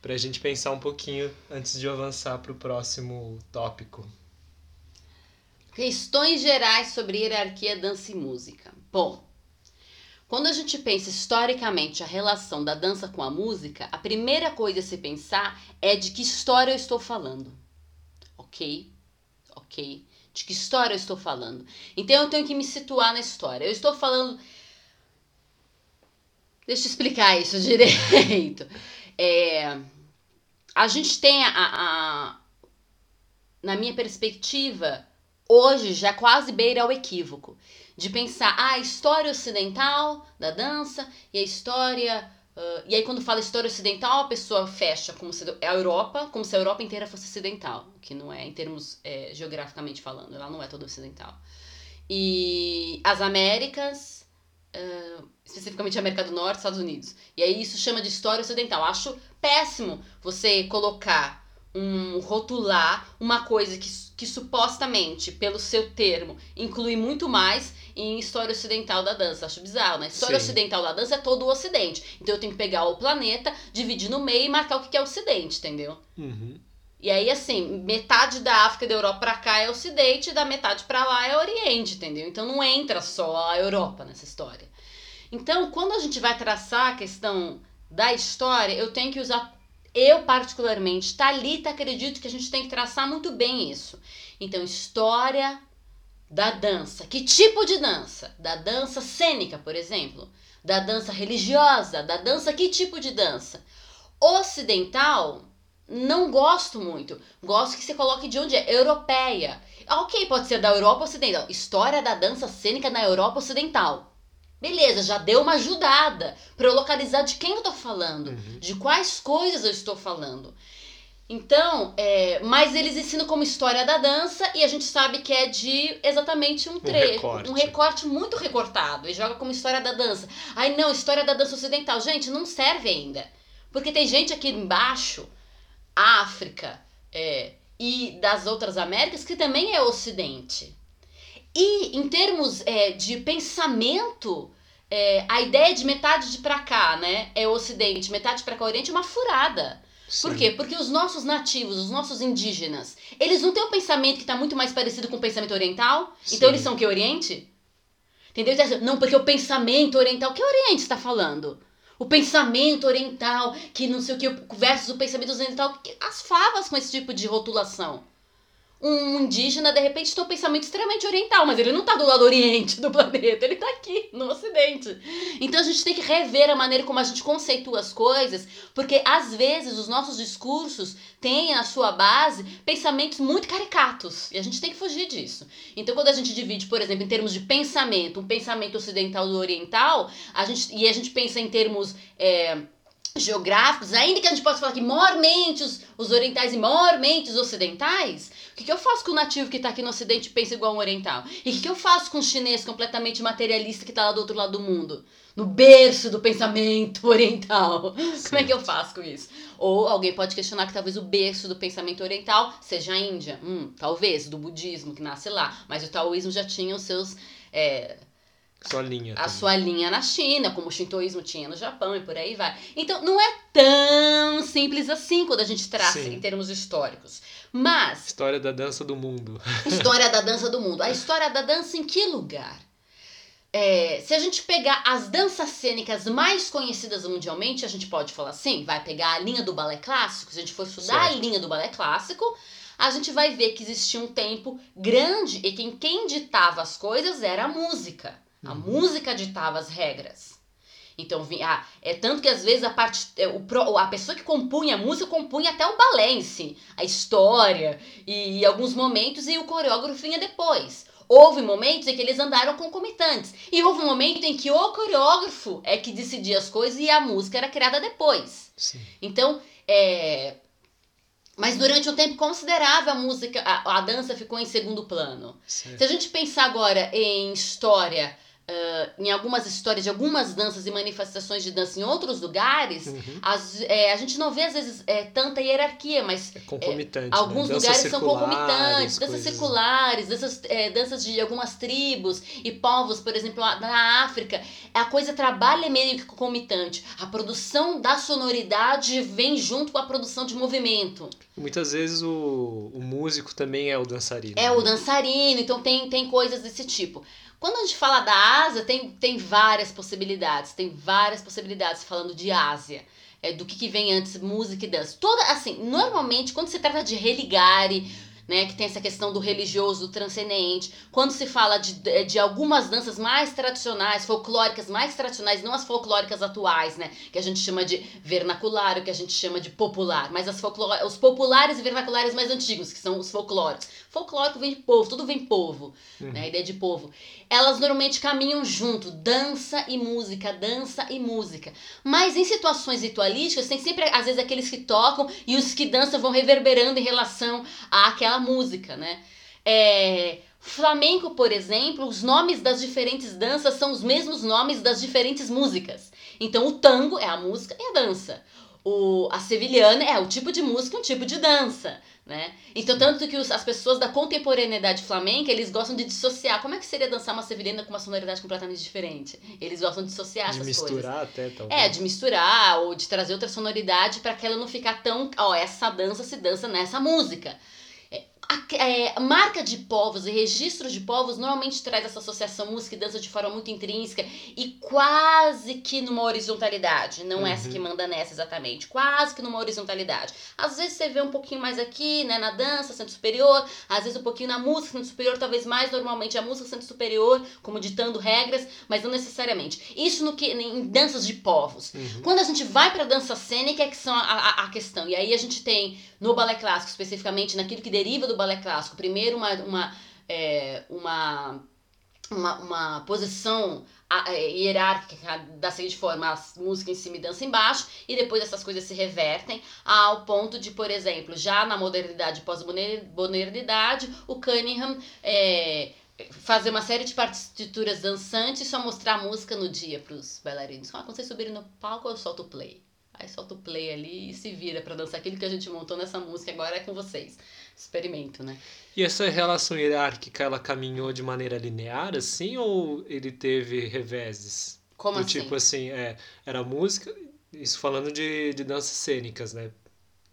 para a gente pensar um pouquinho antes de avançar para o próximo tópico. Questões gerais sobre hierarquia, dança e música. Bom, quando a gente pensa historicamente a relação da dança com a música, a primeira coisa a se pensar é de que história eu estou falando. Ok? Ok? De que história eu estou falando. Então eu tenho que me situar na história. Eu estou falando. Deixa eu explicar isso (laughs) direito. É... A gente tem a, a. Na minha perspectiva, hoje já quase beira ao equívoco de pensar ah, a história ocidental da dança e a história. Uh, e aí, quando fala história ocidental, a pessoa fecha como se a Europa, como se a Europa inteira fosse ocidental, que não é em termos é, geograficamente falando, ela não é toda ocidental. E as Américas, uh, especificamente a América do Norte, Estados Unidos. E aí isso chama de história ocidental. Acho péssimo você colocar um rotular uma coisa que, que supostamente, pelo seu termo, inclui muito mais em história ocidental da dança. Acho bizarro, né? História Sim. ocidental da dança é todo o ocidente. Então eu tenho que pegar o planeta, dividir no meio e marcar o que é o ocidente, entendeu? Uhum. E aí, assim, metade da África e da Europa pra cá é ocidente, e da metade pra lá é oriente, entendeu? Então não entra só a Europa nessa história. Então, quando a gente vai traçar a questão da história, eu tenho que usar eu, particularmente, Talita, acredito que a gente tem que traçar muito bem isso. Então, história da dança. Que tipo de dança? Da dança cênica, por exemplo. Da dança religiosa. Da dança, que tipo de dança? Ocidental, não gosto muito. Gosto que você coloque de onde é. Europeia. Ok, pode ser da Europa Ocidental. História da dança cênica na Europa Ocidental. Beleza, já deu uma ajudada para eu localizar de quem eu tô falando, uhum. de quais coisas eu estou falando. Então, é, mas eles ensinam como história da dança e a gente sabe que é de exatamente um trecho, um, um recorte muito recortado e joga como história da dança. Ai não, história da dança ocidental. Gente, não serve ainda. Porque tem gente aqui embaixo, África é, e das outras Américas, que também é ocidente. E em termos é, de pensamento, é, a ideia de metade de pra cá, né, é o Ocidente, metade pra cá, o Oriente, é uma furada. Sim. Por quê? Porque os nossos nativos, os nossos indígenas, eles não têm um pensamento que está muito mais parecido com o pensamento oriental? Sim. Então eles são que Oriente? Entendeu? Então, não, porque o pensamento oriental, que Oriente está falando? O pensamento oriental, que não sei o que, versus o pensamento ocidental, as favas com esse tipo de rotulação um indígena, de repente, tem um pensamento extremamente oriental, mas ele não está do lado oriente do planeta, ele está aqui, no ocidente. Então a gente tem que rever a maneira como a gente conceitua as coisas, porque às vezes os nossos discursos têm na sua base pensamentos muito caricatos, e a gente tem que fugir disso. Então quando a gente divide, por exemplo, em termos de pensamento, um pensamento ocidental do oriental, a gente, e a gente pensa em termos. É, geográficos, ainda que a gente possa falar que maiormente os, os orientais e maiormente os ocidentais, o que, que eu faço com o nativo que está aqui no ocidente e pensa igual um oriental? E o que, que eu faço com o chinês completamente materialista que está lá do outro lado do mundo? No berço do pensamento oriental. Sim. Como é que eu faço com isso? Ou alguém pode questionar que talvez o berço do pensamento oriental seja a Índia. Hum, talvez, do budismo que nasce lá. Mas o taoísmo já tinha os seus... É, sua linha. A sua linha na China, como o shintoísmo tinha no Japão e por aí vai. Então, não é tão simples assim quando a gente traça Sim. em termos históricos. Mas. História da dança do mundo. (laughs) História da dança do mundo. A história da dança em que lugar? É, se a gente pegar as danças cênicas mais conhecidas mundialmente, a gente pode falar assim, vai pegar a linha do balé clássico, se a gente for estudar certo. a linha do balé clássico, a gente vai ver que existia um tempo grande e que quem ditava as coisas era a música. A uhum. música ditava as regras. Então, ah, é tanto que às vezes a parte é, o, a pessoa que compunha a música compunha até o si, a história e, e alguns momentos e o coreógrafo vinha depois. Houve momentos em que eles andaram concomitantes. E houve um momento em que o coreógrafo é que decidia as coisas e a música era criada depois. Sim. Então, é... Mas durante um tempo considerável a música, a, a dança ficou em segundo plano. Certo. Se a gente pensar agora em história Uh, em algumas histórias de algumas danças e manifestações de dança em outros lugares, uhum. as, é, a gente não vê às vezes é, tanta hierarquia, mas é concomitante, é, alguns né? lugares são concomitantes, danças circulares, danças, é, danças de algumas tribos e povos, por exemplo, na África, a coisa trabalha meio que concomitante. A produção da sonoridade vem junto com a produção de movimento. Muitas vezes o, o músico também é o dançarino. É né? o dançarino, então tem, tem coisas desse tipo. Quando a gente fala da Ásia, tem, tem várias possibilidades. Tem várias possibilidades falando de Ásia. É, do que, que vem antes, música e dança. Toda, assim, normalmente, quando se trata de religare né, que tem essa questão do religioso, do transcendente. Quando se fala de, de algumas danças mais tradicionais, folclóricas mais tradicionais, não as folclóricas atuais, né, que a gente chama de vernacular, o que a gente chama de popular, mas as os populares e vernaculares mais antigos, que são os folclóricos. Folclórico vem de povo, tudo vem povo, uhum. né, a ideia de povo. Elas normalmente caminham junto, dança e música, dança e música. Mas em situações ritualísticas, tem sempre, às vezes, aqueles que tocam e os que dançam vão reverberando em relação àquela música, né? É, flamenco, por exemplo, os nomes das diferentes danças são os mesmos nomes das diferentes músicas. Então, o tango é a música e a dança. O, a sevilhana é o tipo de música e um tipo de dança. Né? Então, tanto que os, as pessoas da contemporaneidade flamenca, eles gostam de dissociar. Como é que seria dançar uma sevilhana com uma sonoridade completamente diferente? Eles gostam de dissociar de essas misturar coisas. até, talvez. É, de misturar ou de trazer outra sonoridade para que ela não ficar tão... Ó, essa dança se dança nessa música. É, a, é, marca de povos e registro de povos normalmente traz essa associação música e dança de forma muito intrínseca e quase que numa horizontalidade. Não uhum. essa que manda nessa exatamente, quase que numa horizontalidade. Às vezes você vê um pouquinho mais aqui, né, na dança, centro superior, às vezes um pouquinho na música, centro superior, talvez mais normalmente a música, centro superior, como ditando regras, mas não necessariamente. Isso no que em danças de povos. Uhum. Quando a gente vai para dança cênica é que são a, a, a questão. E aí a gente tem no balé clássico especificamente, naquilo que deriva do balé clássico, primeiro uma, uma, é, uma, uma, uma posição é, hierárquica da seguinte forma, música em cima e dança embaixo, e depois essas coisas se revertem ao ponto de, por exemplo, já na modernidade pós-modernidade, o Cunningham é, fazer uma série de partituras dançantes e só mostrar a música no dia para os bailarinos. Ah, quando vocês subirem no palco, eu solto o play. Aí solta o play ali e se vira para dançar aquilo que a gente montou nessa música, agora é com vocês experimento, né? E essa relação hierárquica, ela caminhou de maneira linear, assim, ou ele teve reveses? Como Do assim? Tipo assim, é, era música, isso falando de, de danças cênicas, né?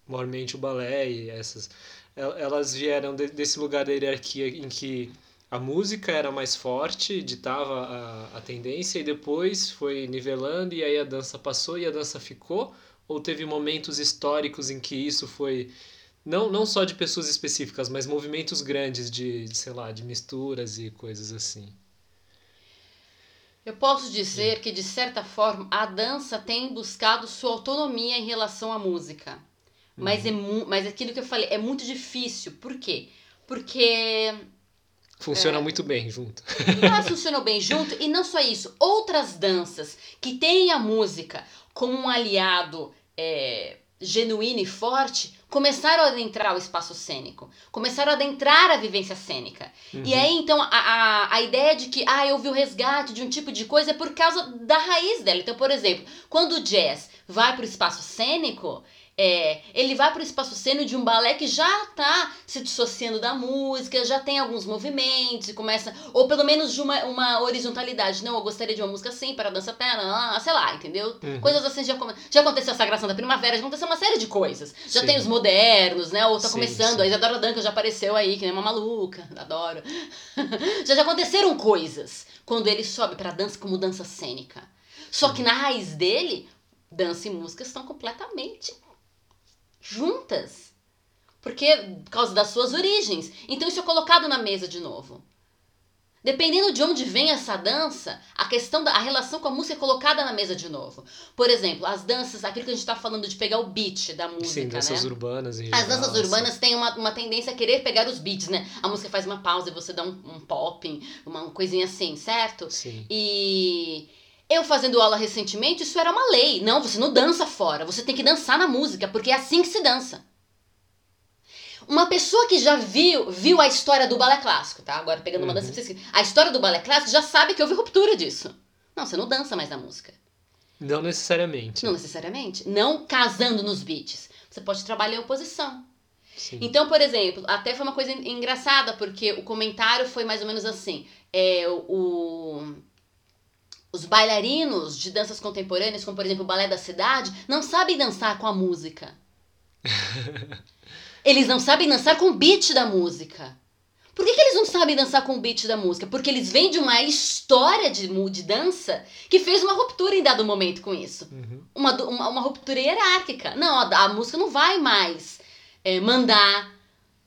Normalmente o balé e essas, elas vieram de, desse lugar da hierarquia em que a música era mais forte, ditava a, a tendência, e depois foi nivelando, e aí a dança passou e a dança ficou? Ou teve momentos históricos em que isso foi não, não só de pessoas específicas, mas movimentos grandes de, de sei lá, de misturas e coisas assim. Eu posso dizer que, de certa forma, a dança tem buscado sua autonomia em relação à música. Mas, uhum. é, mas aquilo que eu falei, é muito difícil. Por quê? Porque. Funciona é, muito bem junto. Elas (laughs) funcionam bem junto, e não só isso. Outras danças que têm a música como um aliado é, genuíno e forte começaram a adentrar o espaço cênico, começaram a adentrar a vivência cênica. Uhum. E aí, então, a, a, a ideia de que, ah, houve o resgate de um tipo de coisa é por causa da raiz dela. Então, por exemplo, quando o jazz vai para o espaço cênico, é, ele vai para o espaço cênico de um balé que já está se dissociando da música, já tem alguns movimentos começa, ou pelo menos de uma, uma horizontalidade. Não, eu gostaria de uma música assim, para dança terra, sei lá, entendeu? Uhum. Coisas assim já, já aconteceu a Sagração da Primavera, já aconteceu uma série de coisas. Já sim. tem os modernos, né? Ou tá sim, começando, sim. a Isadora Duncan já apareceu aí, que nem uma maluca, adoro. (laughs) já, já aconteceram coisas quando ele sobe para dança como dança cênica. Só que na raiz dele, dança e música estão completamente juntas. Porque por causa das suas origens. Então isso é colocado na mesa de novo. Dependendo de onde vem essa dança, a questão da a relação com a música é colocada na mesa de novo. Por exemplo, as danças, aquilo que a gente está falando de pegar o beat da música. Sim, danças né? urbanas. Em as danças urbanas têm uma, uma tendência a querer pegar os beats, né? A música faz uma pausa e você dá um, um popping, uma coisinha assim, certo? Sim. E eu fazendo aula recentemente, isso era uma lei. Não, você não dança fora, você tem que dançar na música, porque é assim que se dança. Uma pessoa que já viu, viu a história do balé clássico, tá? Agora pegando uma uhum. dança A história do balé clássico já sabe que houve ruptura disso. Não, você não dança mais na música. Não necessariamente. Não necessariamente. Não casando nos beats. Você pode trabalhar em oposição. Sim. Então, por exemplo, até foi uma coisa engraçada, porque o comentário foi mais ou menos assim. É, o, os bailarinos de danças contemporâneas, como por exemplo o Balé da Cidade, não sabem dançar com a música. (laughs) eles não sabem dançar com o beat da música. Por que, que, eles não sabem dançar com o beat da música? Porque eles vêm de uma história de, de dança que fez uma ruptura em dado momento com isso. Uhum. Uma, uma, uma, ruptura hierárquica. Não, a, a música não vai mais é, mandar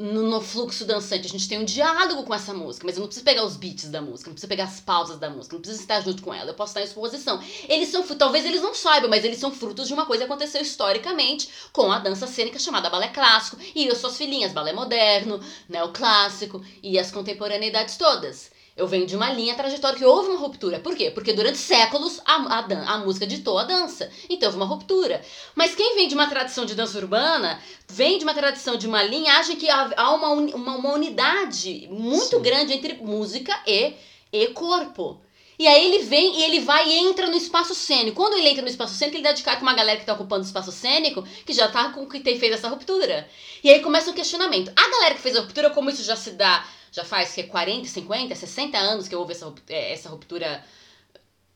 no, no, fluxo dançante. A gente tem um diálogo com essa música, mas eu não preciso pegar os beats da música, não preciso pegar as pausas da música, não preciso estar junto com ela, eu posso estar em exposição. Eles são, talvez eles não saibam, mas eles são frutos de uma coisa que aconteceu historicamente com a dança cênica chamada balé clássico e as suas filhinhas, balé moderno, neoclássico e as contemporaneidades todas. Eu venho de uma linha trajetória que houve uma ruptura. Por quê? Porque durante séculos a, a, a música ditou a dança. Então houve uma ruptura. Mas quem vem de uma tradição de dança urbana, vem de uma tradição de uma linhagem que há, há uma, uma, uma, unidade muito Sim. grande entre música e, e corpo. E aí ele vem e ele vai e entra no espaço cênico. Quando ele entra no espaço cênico, ele dá de cara com uma galera que está ocupando o espaço cênico, que já tá com que tem, fez essa ruptura. E aí começa o questionamento. A galera que fez a ruptura, como isso já se dá já faz que 40, 50, 60 anos que houve essa, é, essa ruptura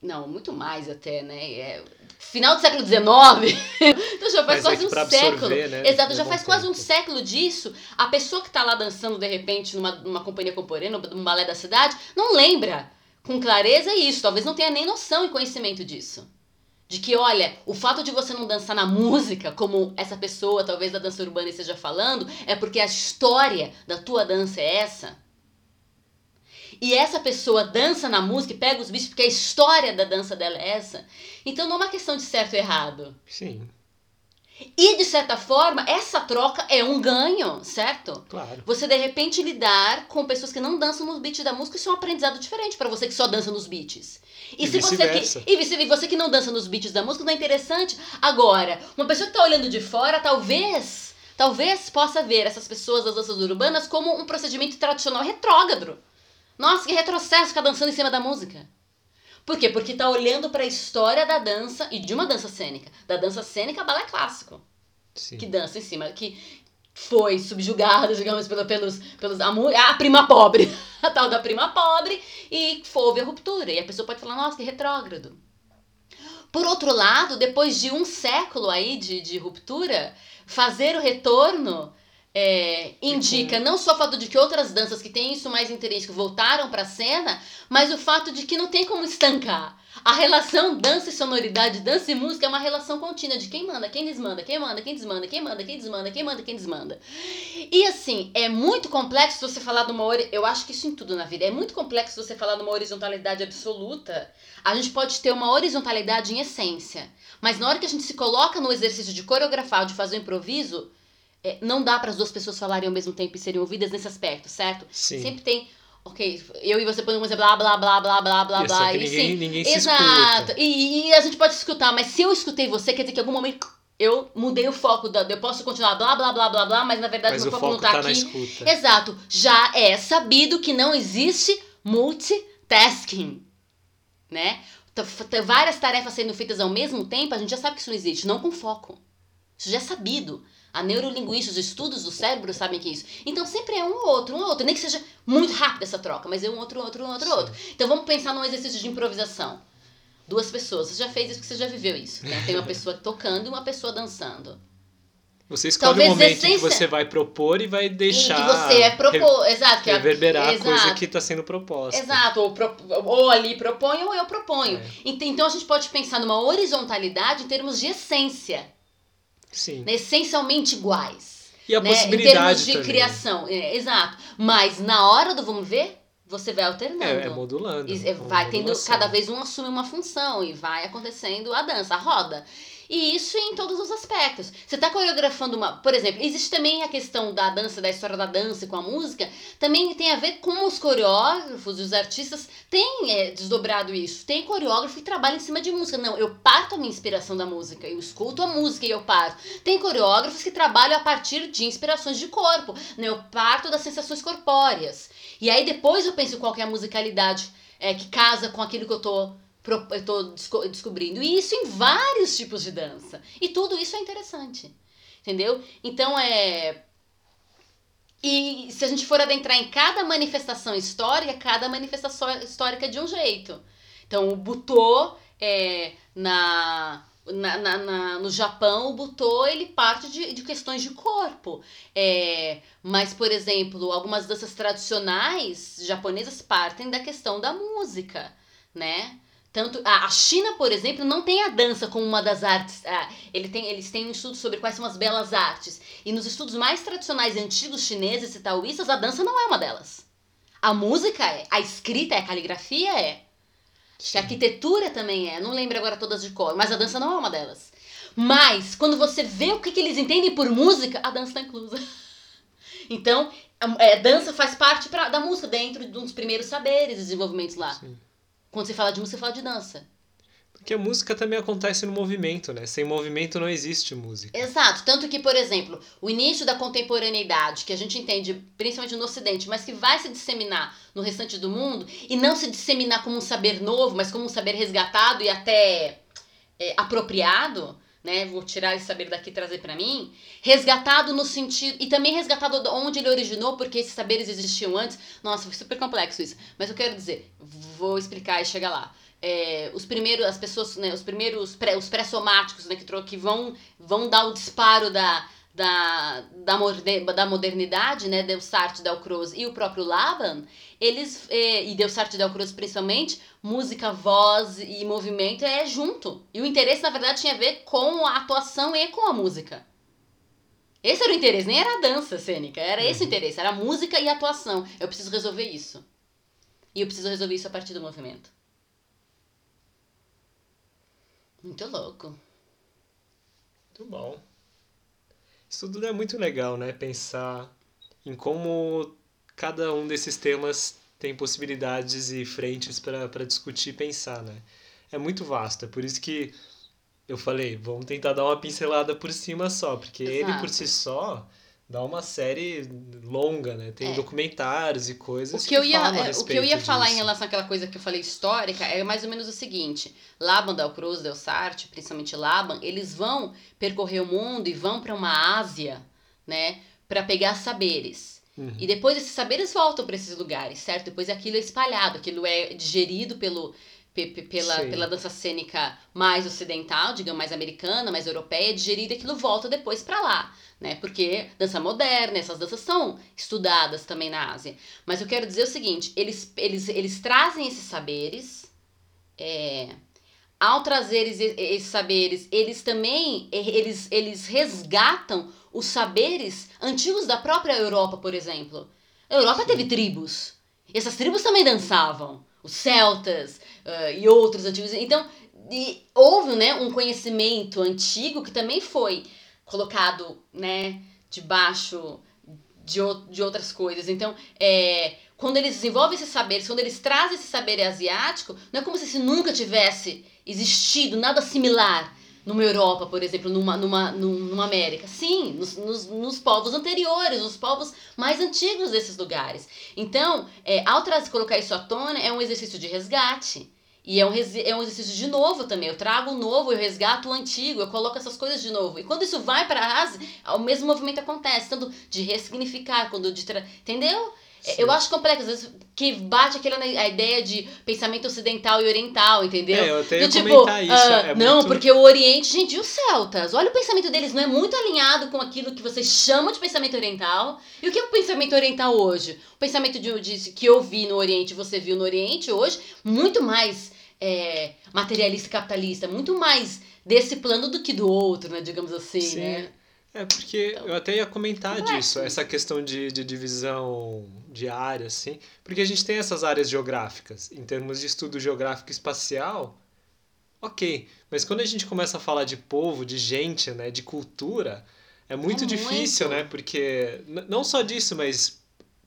Não, muito mais até, né? É, final do século XIX. (laughs) então já faz Mas é quase que um pra século. absorver, né, Exato, já leva um faz quase um tempo. século disso. A pessoa que tá lá dançando de repente numa, numa companhia contemporânea, num balé da cidade, não lembra com clareza isso. Talvez não tenha nem noção e conhecimento disso. De que, olha, o fato de você não dançar na música, como essa pessoa, talvez da dança urbana, esteja falando, é porque a história da tua dança é essa. E essa pessoa dança na música e pega os bichos porque a história da dança dela é essa. Então não é uma questão de certo e errado. Sim, E de certa forma, essa troca é um ganho, certo? claro. Você de repente lidar com pessoas que não dançam nos beats da música, isso é um aprendizado diferente para você que só dança nos beats. E se você que, e vice- e você que não dança nos beats da música, não é interessante. Agora, uma pessoa que tá olhando de fora, talvez, talvez possa ver essas pessoas das danças urbanas como um procedimento tradicional retrógrado. Nossa, que retrocesso ficar dançando em cima da música. Por quê? Porque tá olhando para a história da dança e de uma dança cênica. Da dança cênica, balé clássico Sim. que dança em cima, que foi subjugada, digamos, pelo, pelos, pelos a, prima pobre, (laughs) a tal da prima pobre, e houve a ruptura. E a pessoa pode falar, nossa, que retrógrado. Por outro lado, depois de um século aí de, de ruptura, fazer o retorno é, indica não só o fato de que outras danças que têm isso mais intrínseco voltaram para a cena, mas o fato de que não tem como estancar. A relação dança e sonoridade, dança e música é uma relação contínua de quem manda, quem desmanda, quem manda, quem desmanda, quem manda, quem desmanda, quem manda, quem desmanda. E assim, é muito complexo você falar de uma eu acho que isso em tudo na vida, é muito complexo você falar de uma horizontalidade absoluta. A gente pode ter uma horizontalidade em essência, mas na hora que a gente se coloca no exercício de coreografar, de fazer o improviso, não dá para as duas pessoas falarem ao mesmo tempo e serem ouvidas nesse aspecto, certo? Sim. Sempre tem, ok, eu e você podemos dizer blá blá blá blá blá blá blá é e ninguém, sim, ninguém se Exato. escuta. E, e a gente pode escutar, mas se eu escutei você, quer dizer que em algum momento eu mudei o foco. Da, eu posso continuar blá blá blá blá blá, mas na verdade Mas meu o foco, foco não tá, tá na aqui. escuta. Exato. Já é sabido que não existe multitasking, né? Várias tarefas sendo feitas ao mesmo tempo, a gente já sabe que isso não existe, não com foco. Isso já é sabido. A neurolinguística, os estudos do cérebro sabem que é isso. Então sempre é um ou outro, um ou outro. Nem que seja muito rápido essa troca, mas é um outro, um outro, um outro, outro. Então vamos pensar num exercício de improvisação. Duas pessoas. Você já fez isso porque você já viveu isso. Né? Tem uma (laughs) pessoa tocando e uma pessoa dançando. Você escolhe Talvez o momento em que essência- você vai propor e vai E deixar que você é propor. Exato. Que é- reverberar a exato. coisa que está sendo proposta. Exato, ou, pro- ou ali propõe ou eu proponho. É. Ent- Então a gente pode pensar numa horizontalidade em termos de essência, Sim. né? essencialmente iguais. E a né? Em possibilidade termos de também. criação, é, exato. Mas na hora do vamos ver, você vai alternando. É, é modulando. E, é, vai tendo, modulação. cada vez um assume uma função e vai acontecendo a dança, a roda. E isso em todos os aspectos. Você está coreografando uma. Por exemplo, existe também a questão da dança, da história da dança com a música, também tem a ver com os coreógrafos e os artistas têm é, desdobrado isso. Tem coreógrafo que trabalha em cima de música. Não, eu parto a minha inspiração da música, eu escuto a música e eu parto. Tem coreógrafos que trabalham a partir de inspirações de corpo. Né? Eu parto das sensações corpóreas. E aí depois eu penso qual é a musicalidade é, que casa com aquilo que eu pro- eu tô desco- descobrindo. E isso em vários tipos de dança. E tudo isso é interessante. Entendeu? Então é. E se a gente for adentrar em cada manifestação histórica, cada manifestação histórica é de um jeito. Então o Butô é, na, na, na- na- no Japão, o Butô ele parte de, de questões de corpo. É, mas, por exemplo, algumas danças tradicionais japonesas partem da questão da música, né? Tanto a a China, por exemplo, não tem a dança como uma das artes. ah, ele tem, eles têm um estudo sobre quais são as belas artes. E nos estudos mais tradicionais e antigos chineses e taoístas, a dança não é uma delas. A música é, a escrita é, a caligrafia é. A arquitetura também é. Não lembro agora todas de cor, mas a dança não é uma delas. Mas, quando você vê o que, que eles entendem por música, a dança está inclusa. (laughs) Então, a é, dança faz parte pra- da música, dentro de um dos primeiros saberes e desenvolvimentos lá. Sim. Quando você fala de música, você fala de dança. Porque a música também acontece no movimento, né? Sem movimento não existe música. Exato. Tanto que, por exemplo, o início da contemporaneidade, que a gente entende principalmente no Ocidente, mas que vai se disseminar no restante do mundo, e não se disseminar como um saber novo, mas como um saber resgatado e até é, apropriado, né? Vou tirar esse saber daqui e trazer pra mim. Resgatado no sentido. E também resgatado de onde ele originou, porque esses saberes existiam antes. Nossa, foi super complexo isso. Mas eu quero dizer, vou explicar e chegar lá. é, os primeiros, as pessoas, né, os primeiros, pré, os pré-somáticos, né, que, que vão, vão dar o disparo da, da, da, da modernidade, né, Del Sartre, Del Cruz e o próprio Laban, eles, é, e Sartre e Del Cruz principalmente, música, voz e movimento é junto. E o interesse, na verdade, tinha a ver com a atuação e com a música. Esse era o interesse, nem era a dança cênica, era esse o uhum. interesse, era a música e a atuação. Eu preciso resolver isso. E eu preciso resolver isso a partir do movimento. Muito louco. Muito bom. Isso tudo é muito legal, né? Pensar em como cada um desses temas tem possibilidades e frentes para discutir e pensar, né? É muito vasto, é por isso que eu falei, vamos tentar dar uma pincelada por cima só, porque Exato. ele por si só dá uma série longa, né? Tem é. documentários e coisas o que, eu ia é, O que eu ia falar em relação àquela coisa que eu falei histórica é mais ou menos o seguinte: Laban, Del Cruz, Del Sarte, principalmente Laban, eles vão percorrer o mundo e vão para uma Ásia, né, para pegar saberes. Uhum. E depois esses saberes voltam para esses lugares, certo? Depois aquilo é espalhado, aquilo é digerido pelo pela, pela dança cênica mais ocidental, digamos, mais americana, mais europeia, digerida, aquilo volta depois para lá, né? Porque dança moderna, essas danças são estudadas também na Ásia. Mas eu quero dizer o seguinte, eles, eles, eles trazem esses saberes, é, ao trazer esses, esses saberes, eles também, eles, eles resgatam os saberes antigos da própria Europa, por exemplo. A Europa Sim. teve tribos. Essas tribos também dançavam. Os celtas, uh, e outros antigos. Então, e houve né, um conhecimento antigo que também foi colocado né, debaixo de, de outras coisas. Então, é, quando eles desenvolvem esses saberes, quando eles trazem esse saber asiático, não é como se nunca tivesse existido nada similar numa Europa, por exemplo, numa, numa, numa América. Sim, nos, nos, nos povos anteriores, nos povos mais antigos desses lugares. Então, é, ao trazer, colocar isso à tona, é um exercício de resgate. E é um, é um exercício de novo também. Eu trago o novo, eu resgato o antigo, eu coloco essas coisas de novo. E quando isso vai para a Ásia, o mesmo movimento acontece, tanto de ressignificar, quando de. Entendeu? Sim. Eu acho complexo, às vezes, que bate aquela a ideia de pensamento ocidental e oriental, entendeu? É, eu até ia tipo, comentar isso. Uh, é não, muito... porque o Oriente, gente, e os celtas? Olha o pensamento deles, não é muito alinhado com aquilo que vocês chamam de pensamento oriental. E o que é o pensamento oriental hoje? O pensamento de, de que eu vi no Oriente, você viu no Oriente hoje, muito mais é, materialista capitalista, muito mais desse plano do que do outro, né? Digamos assim, Sim. né? É, porque então, eu até ia comentar disso, essa questão de, de divisão de áreas, assim, porque a gente tem essas áreas geográficas, em termos de estudo geográfico espacial, ok, mas quando a gente começa a falar de povo, de gente, né, de cultura, é muito é difícil, muito. né, porque não só disso, mas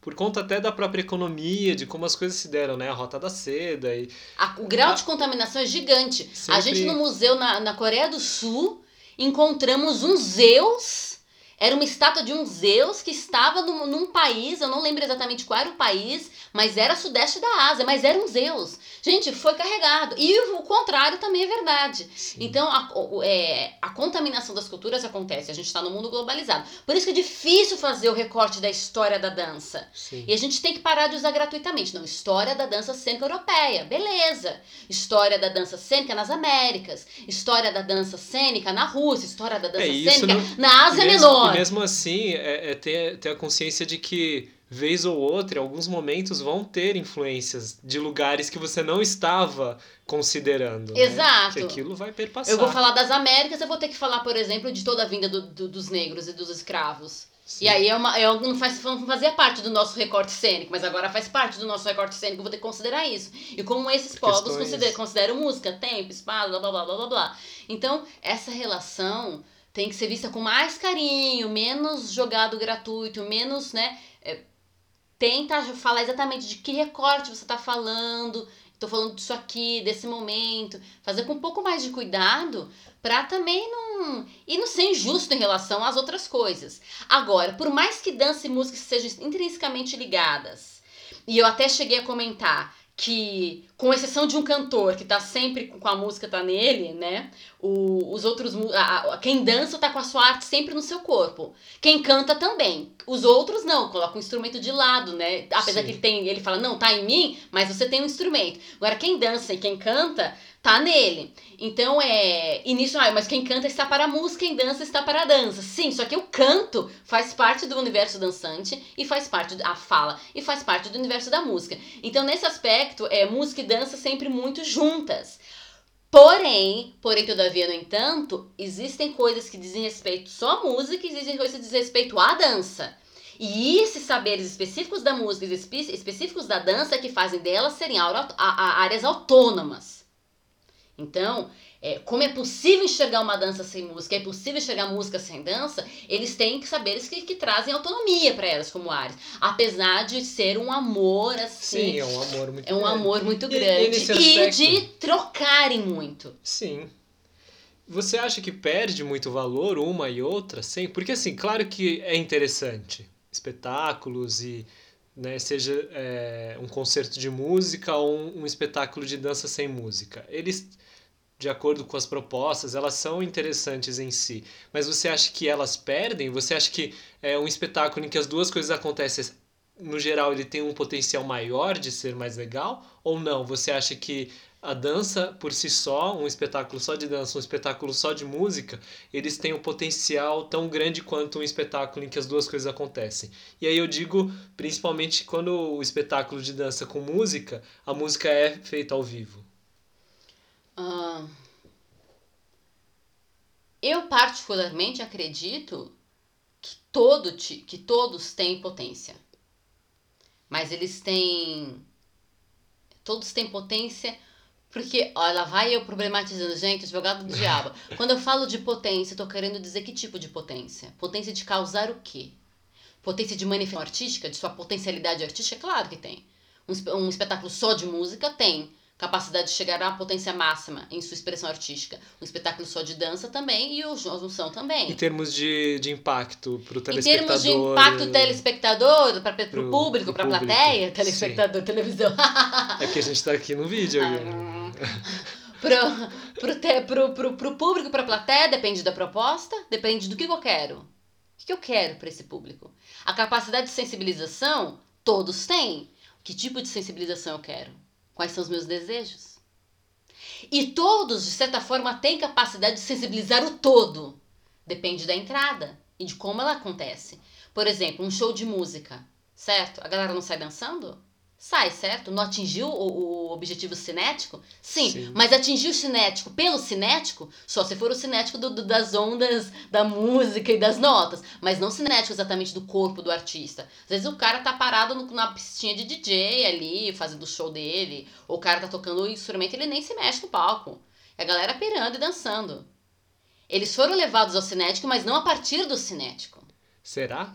por conta até da própria economia, de como as coisas se deram, né? A Rota da Seda e... A, o grau a, de contaminação é gigante. Sempre... A gente no museu na, na Coreia do Sul encontramos um Zeus era uma estátua de um Zeus que estava num, num, país, eu não lembro exatamente qual era o país, mas era sudeste da Ásia, mas era um Zeus. Gente, foi carregado. E o contrário também é verdade. Sim. Então, a, é, a contaminação das culturas acontece, a gente está no mundo globalizado. Por isso que é difícil fazer o recorte da história da dança. Sim. E a gente tem que parar de usar gratuitamente. Não, história da dança cênica europeia, beleza. História da dança cênica nas Américas, história da dança cênica na Rússia, história da dança é, cênica não... na Ásia mesmo, Menor. Mesmo assim, é, é ter, ter a consciência de que, vez ou outra, em alguns momentos vão ter influências de lugares que você não estava considerando. Né? Exato. Né? Que aquilo vai perpassar. Eu vou falar das Américas, eu vou ter que falar, por exemplo, de toda a vinda do, do, dos negros e dos escravos. Sim. E aí é uma, é, não, faz, não fazia parte do nosso recorte cênico, mas agora faz parte do nosso recorte cênico, vou ter que considerar isso. E como esses povos consideram, consideram música, tempo, espaço, blá blá blá blá blá. Então, essa relação tem que ser vista com mais carinho, menos jogado gratuito, menos, né? Tenta falar exatamente de que recorte você está falando. Estou falando disso aqui, desse momento. Fazer com um pouco mais de cuidado para também não. e não ser injusto em relação às outras coisas. Agora, por mais que dança e música sejam intrinsecamente ligadas, e eu até cheguei a comentar que com exceção de um cantor que tá sempre com a música tá nele, né? O, os outros a, a, quem dança tá com a sua arte sempre no seu corpo. Quem canta também. Os outros não, coloca o instrumento de lado, né? Apesar Sim. que ele tem, ele fala: "Não, tá em mim, mas você tem um instrumento". Agora quem dança e quem canta tá nele. Então é. Nisso, ah, mas quem canta está para a música, quem dança está para a dança. Sim, só que o canto faz parte do universo dançante e faz parte da fala e faz parte do universo da música. Então, nesse aspecto, é música e dança sempre muito juntas. Porém, porém, todavia, no entanto, existem coisas que dizem respeito só à música e existem coisas que dizem respeito à dança. E esses saberes específicos da música e específicos da dança é que fazem delas serem áreas autônomas. Então, é, como é possível enxergar uma dança sem música, é possível enxergar música sem dança, eles têm saberes que, que trazem autonomia para elas como áreas. Apesar de ser um amor assim. Sim, é um amor muito É um grande. amor muito grande. E, e de trocarem muito. Sim. Você acha que perde muito valor uma e outra? Sim, porque assim, claro que é interessante. Espetáculos e né, seja é, um concerto de música ou um, um, espetáculo de dança sem música. Eles de acordo com as propostas, elas são interessantes em si. Mas você acha que elas perdem? Você acha que é um espetáculo em que as duas coisas acontecem, no geral, ele tem um potencial maior de ser mais legal? Ou não? Você acha que a dança por si só, um espetáculo só de dança, um espetáculo só de música, eles têm um potencial tão grande quanto um espetáculo em que as duas coisas acontecem. E aí eu digo, principalmente quando o espetáculo de dança com música, a música é feita ao vivo. Ah, eu particularmente acredito que, todo, que todos têm potência. Mas eles têm. Todos têm potência. Porque, olha, vai eu problematizando, gente, advogado do diabo. (laughs) Quando eu falo de potência, eu tô querendo dizer que tipo de potência? Potência de causar o quê? Potência de manifestação artística, de sua potencialidade artística? Claro que tem. Um, um espetáculo só de música tem capacidade de chegar à potência máxima em sua expressão artística. Um espetáculo só de dança também e o junção também. Em termos de, de impacto para o telespectador. Em termos de impacto telespectador, para o público, para a plateia, telespectador, Sim. televisão. é que a gente está aqui no vídeo. Ah, pro, pro, pro, pro, pro público, para a plateia, depende da proposta, depende do que eu quero. O que eu quero para esse público? A capacidade de sensibilização, todos têm. Que tipo de sensibilização eu quero? Quais são os meus desejos? E todos, de certa forma, têm capacidade de sensibilizar o todo. Depende da entrada e de como ela acontece. Por exemplo, um show de música, certo? A galera não sai dançando? Sai, certo? Não atingiu o, o objetivo cinético? Sim, Sim, mas atingiu o cinético pelo cinético, só se for o cinético do, do, das ondas da música e das notas, mas não cinético exatamente do corpo do artista. Às vezes o cara tá parado no, na pistinha de DJ ali, fazendo o show dele, ou o cara tá tocando o instrumento ele nem se mexe no palco. É a galera pirando e dançando. Eles foram levados ao cinético, mas não a partir do cinético. Será?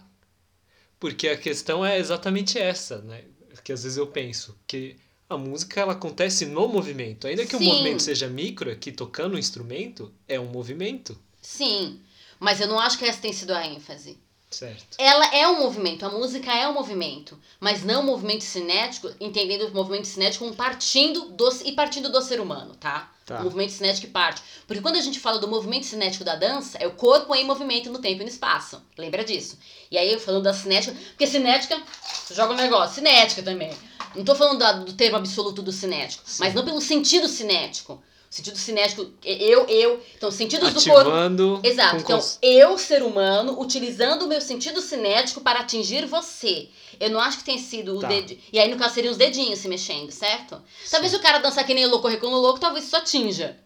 Porque a questão é exatamente essa, né? Que às vezes eu penso que a música ela acontece no movimento. Ainda que Sim. o movimento seja micro, aqui tocando um instrumento, é um movimento. Sim, mas eu não acho que essa tenha sido a ênfase. Certo. Ela é um movimento, a música é um movimento, mas não um movimento cinético, entendendo o movimento cinético como partindo do, e partindo do ser humano, tá? Tá. O movimento cinético que parte. Porque quando a gente fala do movimento cinético da dança, é o corpo em movimento no tempo e no espaço. Lembra disso? E aí, eu falando da cinética, porque cinética, joga um negócio, cinética também. Não tô falando da, do termo absoluto do cinético, Sim. mas não pelo sentido cinético. Sentido cinético, eu, eu. Então, sentidos Ativando do corpo. Exato. Então, cons... eu, ser humano, utilizando o meu sentido cinético para atingir você. Eu não acho que tenha sido tá. o dedinho. E aí, no caso, seriam os dedinhos se mexendo, certo? Sim. Talvez o cara dançar que nem louco, correr como louco, talvez isso atinja.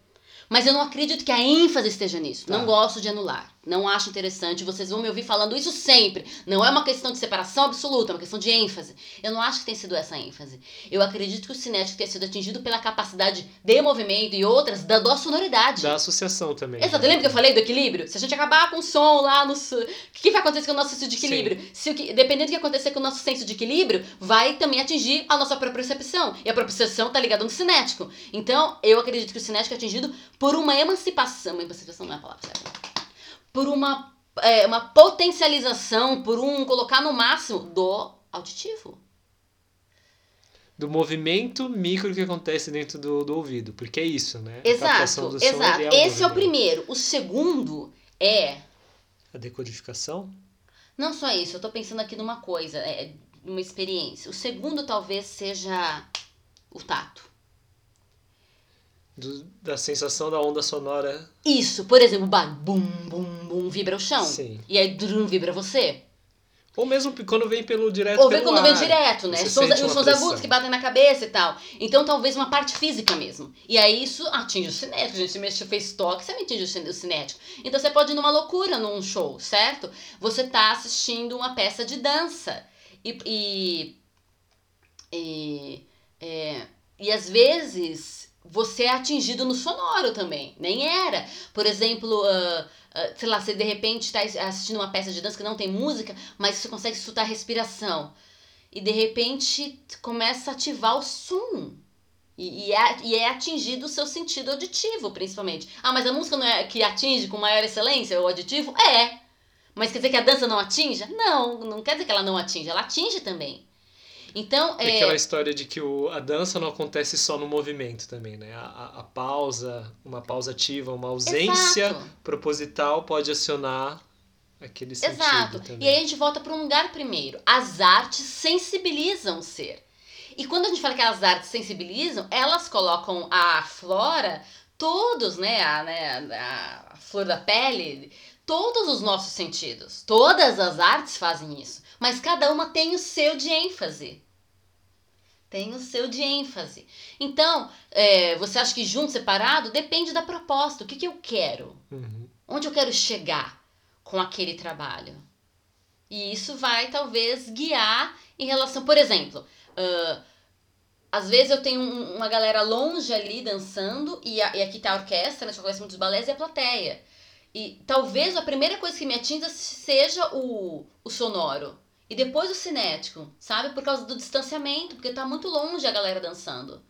Mas eu não acredito que a ênfase esteja nisso. Tá. Não gosto de anular. Não acho interessante. Vocês vão me ouvir falando isso sempre. Não é uma questão de separação absoluta, é uma questão de ênfase. Eu não acho que tenha sido essa ênfase. Eu acredito que o cinético tenha sido atingido pela capacidade de movimento e outras da, da sonoridade. Da associação também. Exato. Lembra que eu falei do equilíbrio? Se a gente acabar com o som lá no. O que vai acontecer com o nosso senso de equilíbrio? Se o que, dependendo do que acontecer com o nosso senso de equilíbrio, vai também atingir a nossa própria percepção. E a percepção está ligada no cinético. Então, eu acredito que o cinético é atingido por uma emancipação. Uma emancipação não é a palavra certa por uma, é, uma potencialização, por um colocar no máximo do auditivo. do movimento micro que acontece dentro do, do ouvido, porque é isso, né? Exato, exato. É Esse é o primeiro. O segundo é. A decodificação? Não só isso, eu tô pensando aqui numa coisa, é, numa experiência. O segundo talvez seja o tato. Do, da sensação da onda sonora. Isso, por exemplo, bum, bum, bum, vibra o chão. Sim. E aí drum, vibra você. Ou mesmo quando vem pelo direto Ou vem quando ar, vem direto, né? Os sons, os sons agudos que batem na cabeça e tal. Então talvez uma parte física mesmo. E aí isso atinge o cinético. A gente mexe, fez toque, você atinge o cinético. Então você pode ir numa loucura num show, certo? Você tá assistindo uma peça de dança. E. E, e, é, e às vezes você é atingido no sonoro também. Nem era. Por exemplo. Uh, ah, sei lá, você de repente está assistindo uma peça de dança que não tem música, mas você consegue escutar a respiração. E de repente começa a ativar o som. E, e, é, e é atingido o seu sentido auditivo, principalmente. Ah, mas a música não é que atinge com maior excelência o auditivo? É. Mas quer dizer que a dança não atinge? Não, não quer dizer que ela não atinge, ela atinge também. Então, é... Aquela história de que o, a dança não acontece só no movimento também, né? A, a, pausa, uma pausa ativa, uma ausência Exato. proposital pode acionar aquele sentido Exato. Também. E aí a gente volta para um lugar primeiro. As artes sensibilizam o ser. E quando a gente fala que as artes sensibilizam, elas colocam a flora, todos, né? A, né, a flor da pele, todos os nossos sentidos. Todas as artes fazem isso mas cada uma tem o seu de ênfase. Tem o seu de ênfase. Então, é, você acha que junto, separado? Depende da proposta. O que, que eu quero? Uhum. Onde eu quero chegar com aquele trabalho? E isso vai, talvez, guiar em relação. Por exemplo, uh, às vezes eu tenho um, uma galera longe ali dançando, e, a, e aqui tá a orquestra, né, só conhece muitos balés, e a plateia. E talvez a primeira coisa que me atinja seja o, o sonoro. E depois o cinético, sabe? Por causa do distanciamento, porque tá muito longe a galera dançando.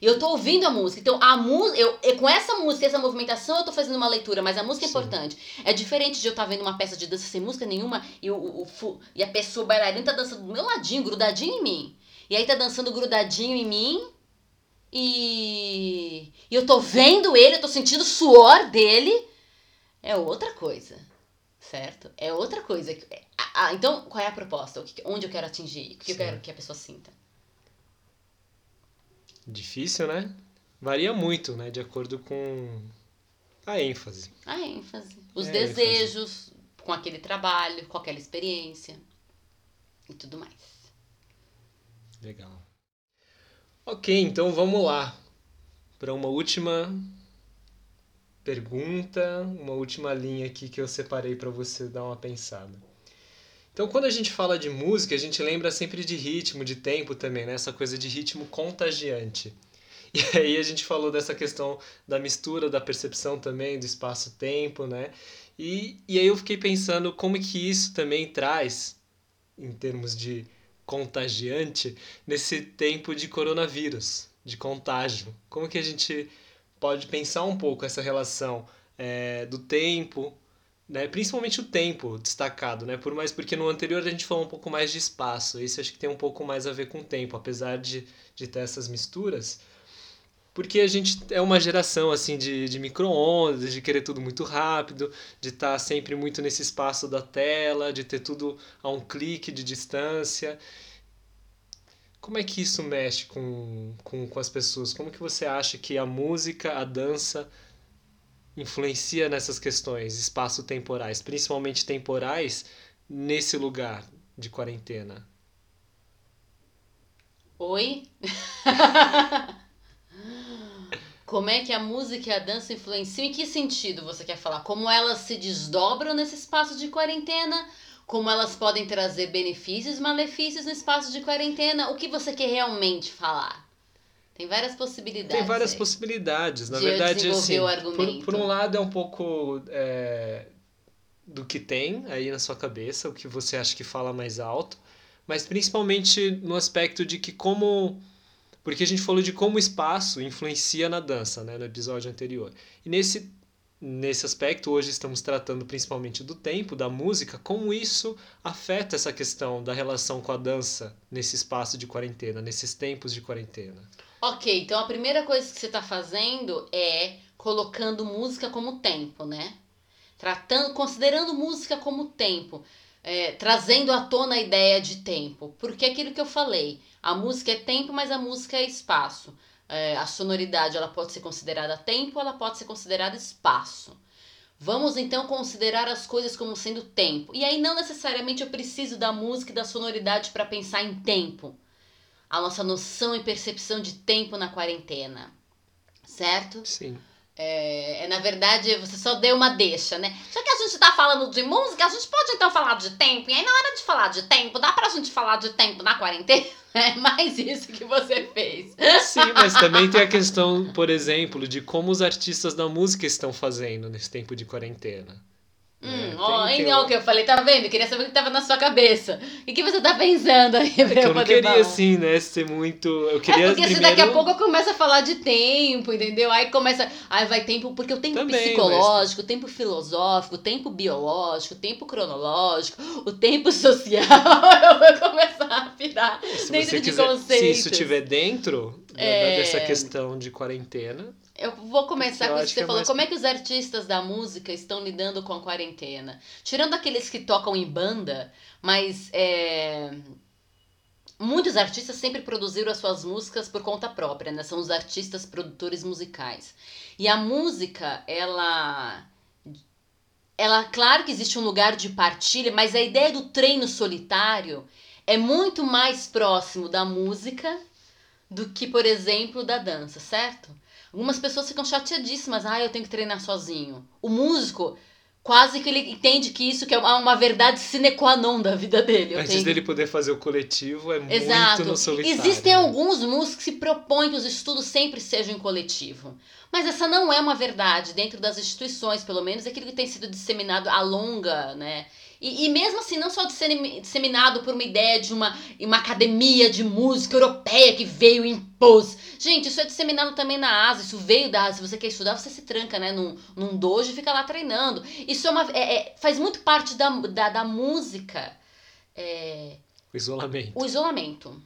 E eu tô ouvindo a música. Então, a música, eu, eu, com essa música, essa movimentação, eu tô fazendo uma leitura, mas a música é Sim. importante. É diferente de eu estar tá vendo uma peça de dança sem música nenhuma e, o, o, o, e a pessoa bailarina tá dançando do meu ladinho, grudadinho em mim. E aí tá dançando grudadinho em mim. E, e eu tô vendo ele, eu tô sentindo o suor dele. É outra coisa certo? É outra coisa. Ah, então, qual é a proposta? Onde eu quero atingir? O que Sim. eu quero que a pessoa sinta? Difícil, né? Varia muito, né? De acordo com a ênfase. A ênfase. Os é desejos ênfase. com aquele trabalho, com aquela experiência e tudo mais. Legal. Ok, então vamos lá para uma última pergunta, uma última linha aqui que eu separei para você dar uma pensada. Então, quando a gente fala de música, a gente lembra sempre de ritmo, de tempo também, né? Essa coisa de ritmo contagiante. E (laughs) aí a gente falou dessa questão da mistura, da percepção também, do espaço-tempo, né? E, e aí eu fiquei pensando como que isso também traz, em termos de contagiante, nesse tempo de coronavírus, de contágio. Como que a gente pode pensar um pouco essa relação é, do tempo, né? principalmente o tempo destacado, né? por mais porque no anterior a gente falou um pouco mais de espaço, esse acho que tem um pouco mais a ver com o tempo, apesar de, de ter essas misturas, porque a gente é uma geração assim de, de micro-ondas, de querer tudo muito rápido, de estar tá sempre muito nesse espaço da tela, de ter tudo a um clique de distância. Como é que isso mexe com, com, com as pessoas? Como que você acha que a música, a dança influencia nessas questões espaço-temporais, principalmente temporais, nesse lugar de quarentena? Oi? (laughs) Como é que a música e a dança influenciam? Em que sentido você quer falar? Como elas se desdobram nesse espaço de quarentena? Como elas podem trazer benefícios e malefícios no espaço de quarentena. O que você quer realmente falar? Tem várias possibilidades. Tem várias aí. possibilidades. Na de verdade, assim, por, por, um lado é um pouco é, do que tem aí na sua cabeça, o que você acha que fala mais alto, mas principalmente no aspecto de que como porque a gente falou de como o espaço influencia na dança, né, no episódio anterior. E nesse nesse aspecto, hoje estamos tratando principalmente do tempo, da música, como isso afeta essa questão da relação com a dança nesse espaço de quarentena, nesses tempos de quarentena. Ok, então a primeira coisa que você está fazendo é colocando música como tempo, né? Tratando, considerando música como tempo, é, trazendo à tona a ideia de tempo. Porque é aquilo que eu falei, a música é tempo, mas a música é espaço. É, a sonoridade ela pode ser considerada tempo, ela pode ser considerada espaço. Vamos então considerar as coisas como sendo tempo. E aí não necessariamente eu preciso da música e da sonoridade para pensar em tempo. A nossa noção e percepção de tempo na quarentena. Certo? Sim. É, é, na verdade, você só deu uma deixa, né? Já que a gente tá falando de música, a gente pode então falar de tempo. E aí, na hora de falar de tempo, dá pra gente falar de tempo na quarentena? (laughs) É mais isso que você fez. Sim, mas também tem a questão, por exemplo, de como os artistas da música estão fazendo nesse tempo de quarentena. Hum, ó, tem, tem o que eu falei, tá vendo? Eu queria saber o que tava na sua cabeça. E o que você tá pensando aí é (laughs) pra eu, eu não queria, falar. assim, né, ser muito... Eu queria é porque primeiro... daqui a pouco eu começo a falar de tempo, entendeu? Aí começa... Aí vai tempo... Porque o tempo Também, psicológico, mas... o tempo filosófico, o tempo biológico, o tempo cronológico, o tempo (laughs) social, (laughs) eu vou começar a pirar se dentro de quiser, conceitos. Se isso estiver dentro é... dessa questão de quarentena... Eu vou começar com o que você é falou. Mais... Como é que os artistas da música estão lidando com a quarentena? Tirando aqueles que tocam em banda, mas é... muitos artistas sempre produziram as suas músicas por conta própria, né? São os artistas produtores musicais. E a música, ela ela, claro que existe um lugar de partilha, mas a ideia do treino solitário é muito mais próximo da música do que, por exemplo, da dança, certo? Algumas pessoas ficam chateadíssimas. Ah, eu tenho que treinar sozinho. O músico, quase que ele entende que isso que é uma verdade sine qua non da vida dele. Antes tenho... dele poder fazer o coletivo, é Exato. muito no solitário. Existem né? alguns músicos que se propõem que os estudos sempre sejam em coletivo. Mas essa não é uma verdade dentro das instituições, pelo menos aquilo que tem sido disseminado a longa, né? E, e mesmo assim, não só disseminado por uma ideia de uma, uma academia de música europeia que veio e impôs. Gente, isso é disseminado também na Ásia, isso veio da Ásia. Se você quer estudar, você se tranca né, num, num dojo e fica lá treinando. Isso é uma, é, é, faz muito parte da, da, da música. É, o isolamento. O isolamento.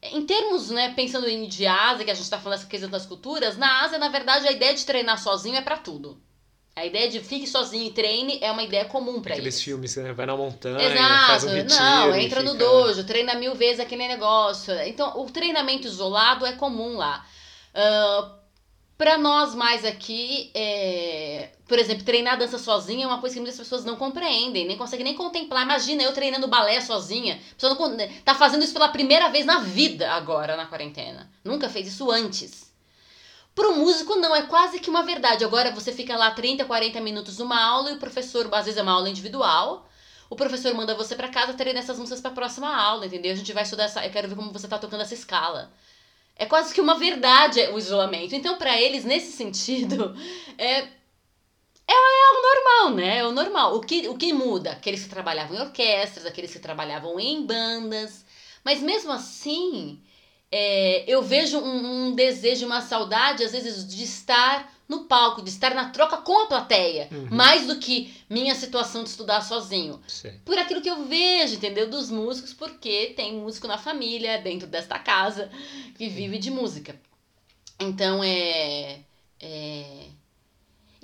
Em termos, né, pensando em de Ásia, que a gente está falando essa questão das culturas, na Ásia, na verdade, a ideia de treinar sozinho é para tudo. A ideia de fique sozinho e treine é uma ideia comum para eles. Aqueles filmes, né? Vai na montanha, Exato. faz um retiro. Não, entra no dojo, treina mil vezes aquele negócio. Então, o treinamento isolado é comum lá. Uh, para nós mais aqui, é... por exemplo, treinar dança sozinha é uma coisa que muitas pessoas não compreendem, nem conseguem nem contemplar. Imagina eu treinando balé sozinha. A pessoa não... tá fazendo isso pela primeira vez na vida agora, na quarentena. Nunca fez isso antes. Pro músico, não, é quase que uma verdade. Agora você fica lá 30, 40 minutos numa aula e o professor, às vezes é uma aula individual, o professor manda você para casa treinar essas músicas para a próxima aula, entendeu? A gente vai estudar essa. Eu quero ver como você tá tocando essa escala. É quase que uma verdade o isolamento. Então, para eles, nesse sentido, (laughs) é, é, é o normal, né? É o normal. O que, o que muda? Aqueles que trabalhavam em orquestras, aqueles que trabalhavam em bandas. Mas mesmo assim, é, eu vejo um, um, desejo, uma saudade, às vezes, de estar no palco, de estar na troca com a plateia, uhum. mais do que minha situação de estudar sozinho. Sim. Por aquilo que eu vejo, entendeu? Dos músicos, porque tem músico na família, dentro desta casa, que vive de música. Então, é. é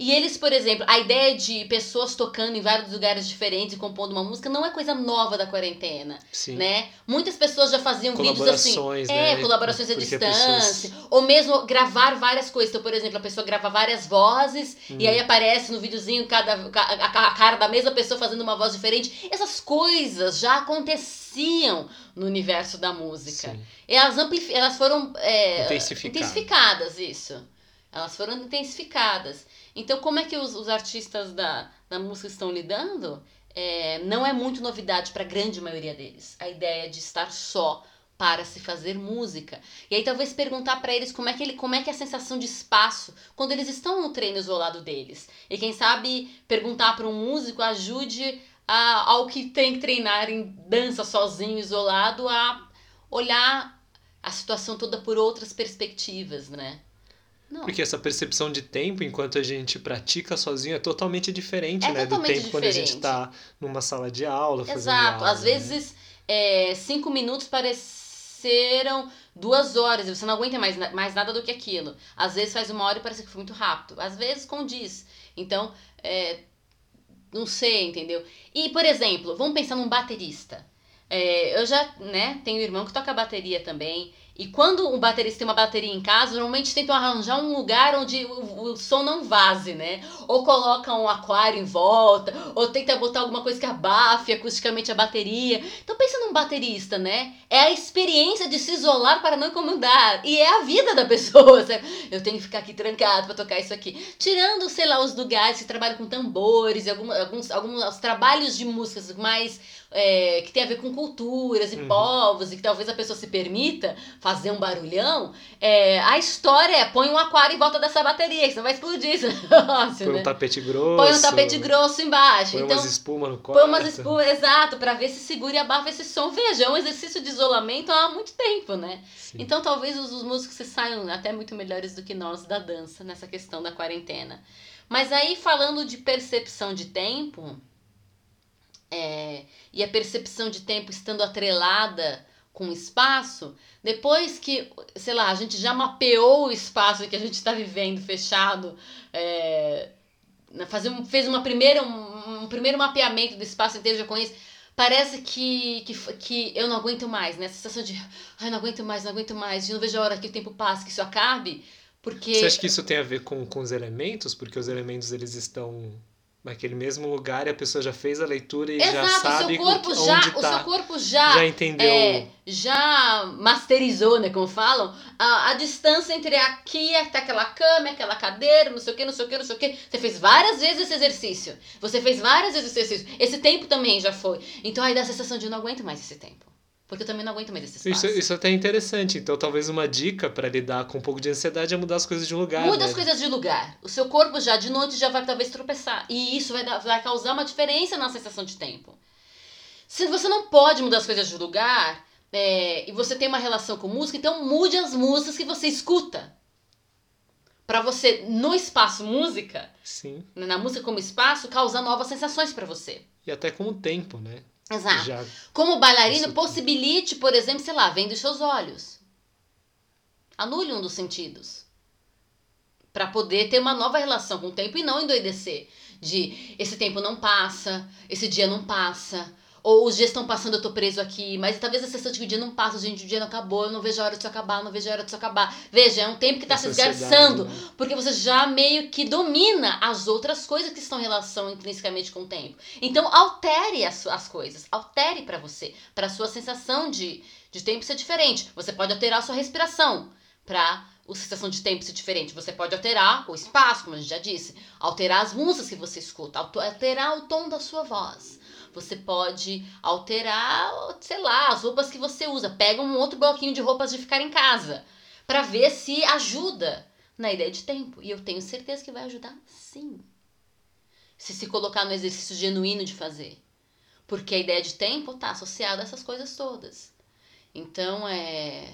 e eles, por exemplo, a ideia de pessoas tocando em vários lugares diferentes e compondo uma música não é coisa nova da quarentena, Sim. né? Muitas pessoas já faziam vídeos assim, né? é, colaborações à distância, pessoas... ou mesmo gravar várias coisas. Então, por exemplo, a pessoa grava várias vozes hum. e aí aparece no videozinho cada a, a cara da mesma pessoa fazendo uma voz diferente. Essas coisas já aconteciam no universo da música. Sim. Elas, elas foram é, intensificadas. intensificadas, isso. Elas foram intensificadas. Então, como é que os, os artistas da, da música estão lidando? É, não é muito novidade para a grande maioria deles. A ideia de estar só para se fazer música. E aí talvez perguntar para eles como é que ele, como é que é a sensação de espaço quando eles estão no treino isolado deles. E quem sabe perguntar para um músico ajude a, ao que tem que treinar em dança sozinho, isolado, a olhar a situação toda por outras perspectivas, né? Não. Porque essa percepção de tempo, enquanto a gente pratica sozinho, é totalmente diferente, É né? totalmente do tempo quando a gente diferente. tá numa sala de aula, fazendo Exato. aula, Às né? vezes, é, cinco minutos pareceram duas horas e você não aguenta mais, mais nada do que aquilo. Às vezes faz uma hora e parece que foi muito rápido. Às vezes condiz. Então, é, não sei, entendeu? E, por exemplo, vamos pensar num baterista. É, eu já, né, tenho um irmão que toca bateria também. E quando um baterista tem uma bateria em casa, normalmente tentam arranjar um lugar onde o, o som não vaze, né? Ou coloca um aquário em volta, ou tenta botar alguma coisa que abafe acusticamente a bateria. Então pensa num baterista, né? É a experiência de se isolar para não incomodar. E é a vida da (laughs) pessoa, sabe? Eu tenho que ficar aqui trancado para tocar isso aqui. Tirando, sei lá, os lugares que trabalham com tambores alguma- alguns, alguns trabalhos de músicas mais é, que tem a ver com culturas e Uhum. povos e que talvez a pessoa se permita fazer um barulhão, é, a história é põe um aquário em volta dessa bateria, que você vai explodir esse (laughs) negócio, Põe né? um tapete grosso. Põe um tapete grosso embaixo. Põe então, umas espumas no quarto. põe umas espumas, exato, pra ver se segura e abafa esse som. Veja, é um exercício de isolamento há muito tempo, né? Sim. Então talvez os, os músicos se saiam até muito melhores do que nós da dança nessa questão da quarentena. Mas aí falando de percepção de tempo, é, e a percepção de tempo estando atrelada com o espaço, depois que, sei lá, a gente já mapeou o espaço que a gente está vivendo fechado, é, na- fazer um, fez uma primeira, um, um primeiro mapeamento do espaço inteiro, já conheço, parece que, que, que eu não aguento mais, né? A sensação de, ai, não aguento mais, não aguento mais, eu não vejo a hora que o tempo passe, que isso acabe, porque... Você acha que isso tem a ver com, com os elementos? Porque os elementos eles estão naquele mesmo lugar e a pessoa já fez a leitura e já Exato, o sabe seu corpo onde já, tá. o seu corpo já, já entendeu. é, já masterizou, né, como falam, a, a distância entre aqui até aquela cama, aquela cadeira, não sei o que, não sei o que, não sei o que. Você fez várias vezes esse exercício. Você fez várias vezes esse exercício. Esse tempo também já foi. Então aí dá a sensação de não aguento mais esse tempo. Porque eu também não aguento mais esse espaço. Isso, isso até é interessante. Então, talvez uma dica para lidar com um pouco de ansiedade é mudar as coisas de lugar. Muda né? as coisas de lugar. O seu corpo já de noite já vai talvez tropeçar. E isso vai, dar- vai causar uma diferença na sensação de tempo. Se você não pode mudar as coisas de lugar é, e você tem uma relação com música, então mude as músicas que você escuta. Pra você, no espaço música, Sim. na música como espaço, causar novas sensações pra você. E até com o tempo, né? Exato. Já Como bailarino, possibilite, por exemplo, sei lá, vendo os seus olhos. Anule um dos sentidos. Pra poder ter uma nova relação com o tempo e não endoidecer. De esse tempo não passa, esse dia não passa. Ou os dias estão passando, eu tô preso aqui. Mas talvez a sensação de que o dia não passa, gente, o dia não acabou, eu não vejo a hora disso acabar, não vejo a hora disso acabar. Veja, é um tempo que tá se essa ansiedade, esgarçando. né? Porque você já meio que domina as outras coisas que estão em relação intrinsecamente com o tempo. Então, altere as, as coisas. Altere pra você. Pra sua sensação de, de tempo ser diferente. Você pode alterar a sua respiração pra a sensação de tempo ser diferente. Você pode alterar o espaço, como a gente já disse. Alterar as músicas que você escuta. Alterar o tom da sua voz. Você pode alterar, sei lá, as roupas que você usa. Pega um outro bloquinho de roupas de ficar em casa. Pra ver se ajuda na ideia de tempo. E eu tenho certeza que vai ajudar sim. Se se colocar no exercício genuíno de fazer. Porque a ideia de tempo tá associada a essas coisas todas. Então, é.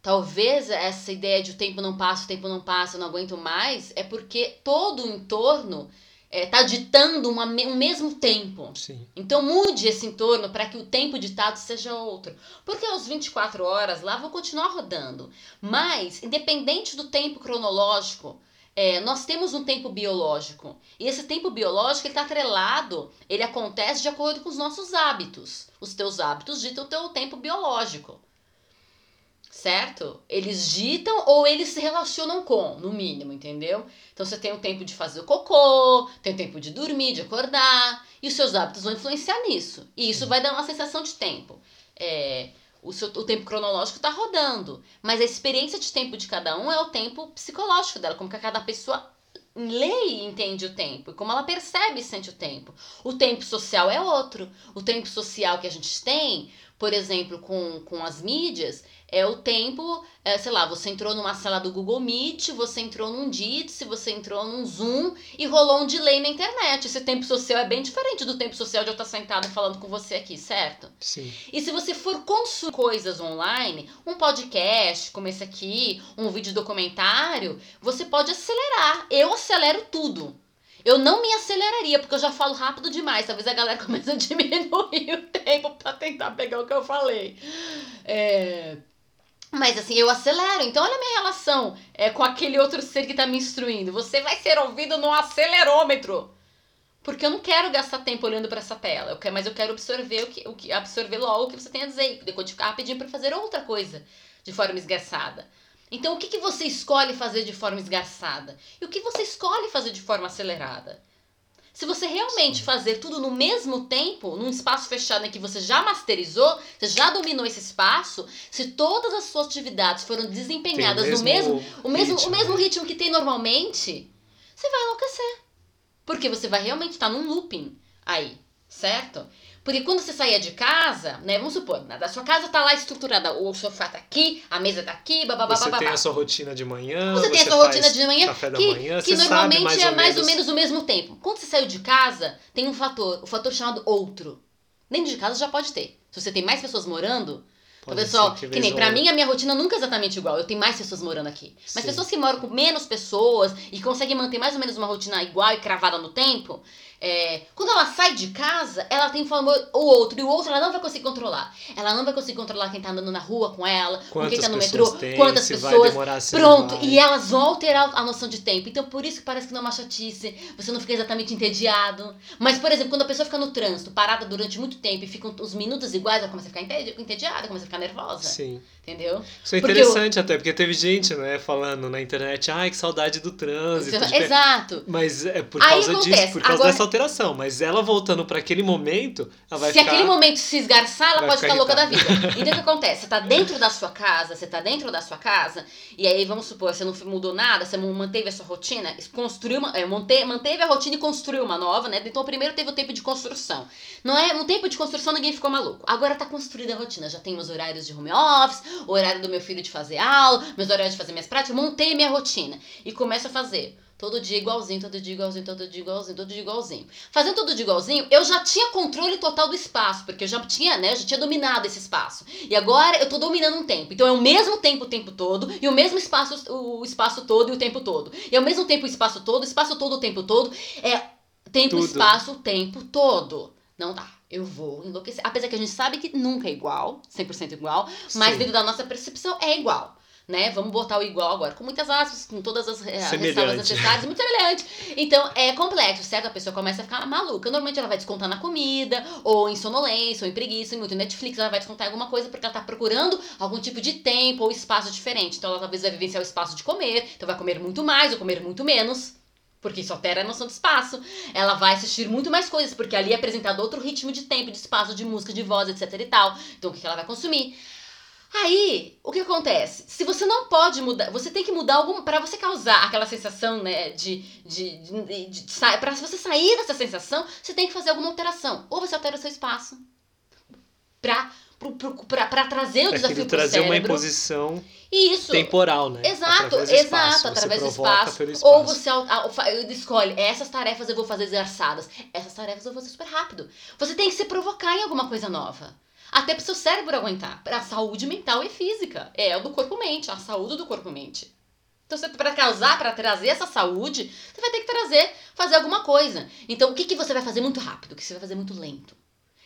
Talvez essa ideia de o tempo não passa, o tempo não passa, eu não aguento mais, é porque todo o entorno é, tá ditando uma, um mesmo tempo. Sim. Então mude esse entorno para que o tempo ditado seja outro. Porque às 24 horas lá vão continuar rodando. Mas, independente do tempo cronológico, é, nós temos um tempo biológico. E esse tempo biológico está atrelado, ele acontece de acordo com os nossos hábitos. Os teus hábitos ditam o teu tempo biológico. Certo? Eles ditam ou eles se relacionam com, no mínimo, entendeu? Então você tem o tempo de fazer o cocô, tem o tempo de dormir, de acordar, e os seus hábitos vão influenciar nisso. E isso vai dar uma sensação de tempo. É, o, seu, o tempo cronológico está rodando, mas a experiência de tempo de cada um é o tempo psicológico dela, como que cada pessoa lê e entende o tempo, e como ela percebe e sente o tempo. O tempo social é outro. O tempo social que a gente tem, por exemplo, com, com as mídias, é o tempo, é, sei lá, você entrou numa sala do Google Meet, você entrou num Jitsi, você entrou num Zoom e rolou um delay na internet. Esse tempo social é bem diferente do tempo social de eu estar sentado falando com você aqui, certo? Sim. E se você for consumir coisas online, um podcast como esse aqui, um vídeo documentário, você pode acelerar. Eu acelero tudo. Eu não me aceleraria, porque eu já falo rápido demais. Talvez a galera (laughs) comece a diminuir o tempo para tentar pegar o que eu falei. É... Mas assim, eu acelero. Então, olha a minha relação é, com aquele outro ser que tá me instruindo. Você vai ser ouvido no acelerômetro. Porque eu não quero gastar tempo olhando para essa tela. Eu quero, mas eu quero absorver o que, o que absorver logo o que você tem a dizer. E decodificar rapidinho para fazer outra coisa de forma esgarçada. Então, o que, que você escolhe fazer de forma esgarçada? E o que você escolhe fazer de forma acelerada? Se você realmente fazer tudo no mesmo tempo, num espaço fechado em que você já masterizou, você já dominou esse espaço, se todas as suas atividades foram desempenhadas mesmo no mesmo, o mesmo, ritmo, o mesmo né? ritmo que tem normalmente, você vai enlouquecer. Porque você vai realmente estar num looping aí, certo? Porque quando você saía de casa, né, vamos supor, da sua casa tá lá estruturada, o sofá tá aqui, a mesa tá aqui, bababá, Você tem bababá. a sua rotina de manhã, Você tem a sua rotina de manhã café da que, manhã, que você normalmente mais é mais ou menos menos o mesmo tempo. Quando você saiu de casa, tem um fator, o fator chamado outro. Dentro de casa já pode ter. Se você tem mais pessoas morando, Pode então, pessoal, ser que, nem ou- mim a minha rotina nunca é exatamente igual. Eu tenho mais pessoas morando aqui. Mas Sim. pessoas que moram com menos pessoas e conseguem manter mais ou menos uma rotina igual e cravada no tempo, é, quando ela sai de casa, ela tem favor o outro. E o outro ela não vai conseguir controlar. Ela não vai conseguir controlar quem tá andando na rua com ela, Quantas quem tá no metrô, tem, quantas pessoas. demorar, Pronto, e elas vão alterar a noção de tempo. Então, por isso que parece que não é uma chatice, você não fica exatamente entediado. Mas, por exemplo, quando a pessoa fica no trânsito, parada durante muito tempo e ficam os minutos iguais, ela começa a ficar entedi- entediada, começa a ficar nervosa. Sim. Entendeu? Isso é interessante até, porque teve gente, né, falando na internet, ai, que saudade do trânsito. de ter-" Exato. Mas é por causa disso, por causa agora- dessa alteração. Mas ela voltando para aquele momento, ela vai Se ficar... aquele momento se esgarçar, ela pode ficar ficar louca da vida. Então o que (laughs) acontece? Você tá dentro da sua casa, você tá dentro da sua casa, e aí vamos supor, você não mudou nada, você manteve a sua rotina, construiu uma. É, manteve a rotina e construiu uma nova, né? Então primeiro teve o tempo de construção. Não é no tempo de construção ninguém ficou maluco. Agora tá construída a rotina. Já tenho os horários de home office, o horário do meu filho de fazer aula, meus horários de fazer minhas práticas, montei minha rotina. E começo a fazer. Todo dia igualzinho, todo dia igualzinho, todo dia igualzinho, todo dia igualzinho. Fazendo tudo de igualzinho, eu já tinha controle total do espaço, porque eu já tinha, né, eu já tinha dominado esse espaço. E agora eu tô dominando um tempo. Então é o mesmo tempo o tempo todo, e o mesmo espaço o espaço todo e o tempo todo. E ao mesmo tempo o espaço todo, o espaço todo o tempo todo, é tempo, Tudo. espaço, o tempo todo. Não dá. Eu vou enlouquecer. Apesar que a gente sabe que nunca é igual, 100% igual, mas Sim. dentro da nossa percepção é igual. Né? Vamos botar o igual agora, com muitas aspas, com todas as eh, ressalvas necessárias, muito semelhante. Então, é complexo, certo? A pessoa começa a ficar maluca. Normalmente ela vai descontar na comida, ou em sonolência, ou em preguiça, em muito Netflix, ela vai descontar alguma coisa porque ela tá procurando algum tipo de tempo ou espaço diferente. Então, ela talvez vai vivenciar o espaço de comer, então vai comer muito mais ou comer muito menos. Porque isso altera a noção de espaço. Ela vai assistir muito mais coisas, porque ali é apresentado outro ritmo de tempo, de espaço, de música, de voz, etc e tal. Então, o que ela vai consumir? Aí, o que acontece? Se você não pode mudar, você tem que mudar algum para você causar aquela sensação, né, de de, de, de, de pra você sair dessa sensação, você tem que fazer alguma alteração. Ou você altera o seu espaço pra pra trazer o É desafio pro trazer uma imposição Isso. temporal, né? Exato, Através do exato, espaço. Através do espaço. pelo Ou espaço. você escolhe, essas tarefas eu vou fazer esgarçadas, essas tarefas eu vou fazer super rápido. Você tem que se provocar em alguma coisa nova. Até pro seu cérebro aguentar. Pra saúde mental e física. É o do corpo-mente, a saúde do corpo-mente. Então, você, pra causar, pra trazer essa saúde, você vai ter que trazer, fazer alguma coisa. Então, o que, que você vai fazer muito rápido? O que você vai fazer muito lento?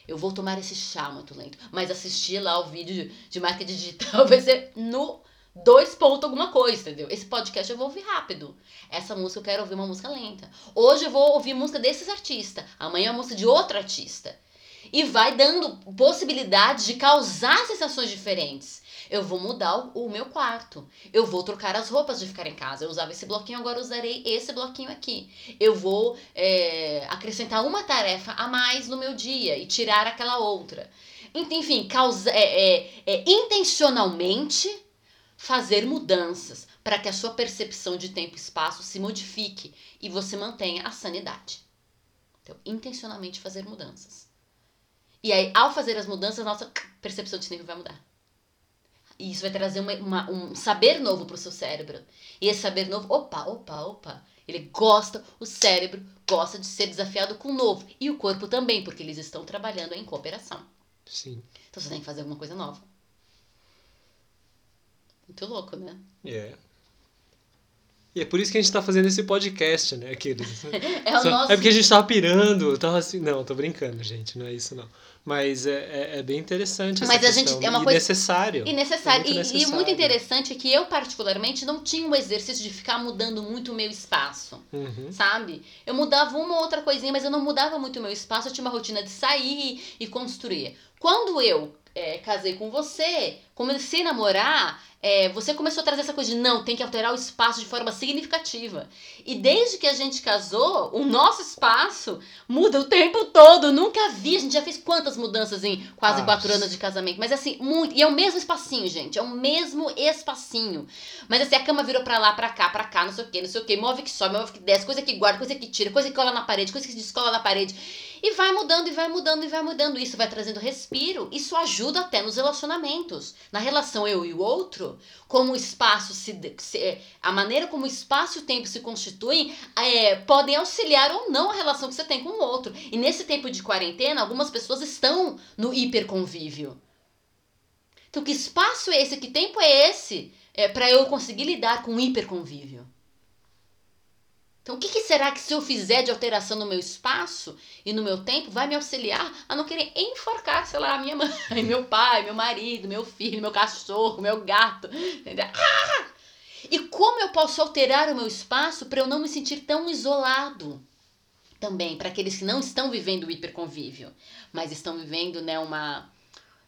Eu vou tomar esse chá muito lento. Mas assistir lá o vídeo de, marketing digital (laughs) vai ser no dois pontos alguma coisa, entendeu? Esse podcast eu vou ouvir rápido. Essa música eu quero ouvir uma música lenta. Hoje eu vou ouvir música desses artistas. Amanhã é uma música de outro artista. E vai dando possibilidades de causar sensações diferentes. Eu vou mudar o, meu quarto. Eu vou trocar as roupas de ficar em casa. Eu usava esse bloquinho, agora usarei esse bloquinho aqui. Eu vou é, acrescentar uma tarefa a mais no meu dia e tirar aquela outra. Enfim, causa, é, é, é, intencionalmente fazer mudanças para que a sua percepção de tempo e espaço se modifique e você mantenha a sanidade. Então, intencionalmente fazer mudanças. E aí, ao fazer as mudanças, nossa percepção de tempo vai mudar. E isso vai trazer uma, uma, um saber novo para o seu cérebro. E esse saber novo, opa, opa, opa, ele gosta, o cérebro gosta de ser desafiado com o novo. E o corpo também, porque eles estão trabalhando em cooperação. Sim. Então você tem que fazer alguma coisa nova. Muito louco, né? É. Yeah. E é por isso que a gente tá fazendo esse podcast, né, aqueles. (laughs) é, o Só, nosso... é porque a gente tava pirando, tava assim. Não, tô brincando, gente, não é isso não. Mas é, é, é bem interessante essa Mas a questão. gente é uma e coisa necessário. E necessário. É muito necessário. E, e, muito interessante é que eu, particularmente, não tinha um exercício de ficar mudando muito o meu espaço. Uhum. Sabe? Eu mudava uma ou outra coisinha, mas eu não mudava muito o meu espaço. Eu tinha uma rotina de sair e construir. Quando eu é, casei com você, comecei a namorar, é, você começou a trazer essa coisa de não, tem que alterar o espaço de forma significativa. E desde que a gente casou, o nosso espaço muda o tempo todo. Nunca vi. A gente já fez quantas mudanças em quase quatro anos de casamento. Mas assim, muito. E é o mesmo espacinho, gente. É o mesmo espacinho. Mas assim, a cama virou pra lá, pra cá, pra cá, não sei o que, não sei o que. Move que sobe, move que desce, coisa que guarda, coisa que tira, coisa que cola na parede, coisa que descola na parede. E vai mudando, e vai mudando, e vai mudando. Isso vai trazendo respiro. Isso ajuda até nos relacionamentos. Na relação eu e o outro, como o espaço se, se a maneira como o espaço e o tempo se constituem é, podem auxiliar ou não a relação que você tem com o outro. E nesse tempo de quarentena, algumas pessoas estão no hiperconvívio. Então, que espaço é esse? Que tempo é esse é, para eu conseguir lidar com o hiperconvívio? Então, o que, que, será que se eu fizer de alteração no meu espaço e no meu tempo vai me auxiliar a não querer enforcar, sei lá, minha mãe, (laughs) meu pai, meu marido, meu filho, meu cachorro, meu gato, entendeu? Ah! E como eu posso alterar o meu espaço para eu não me sentir tão isolado? Também para aqueles que não estão vivendo o hiperconvívio, mas estão vivendo né, uma,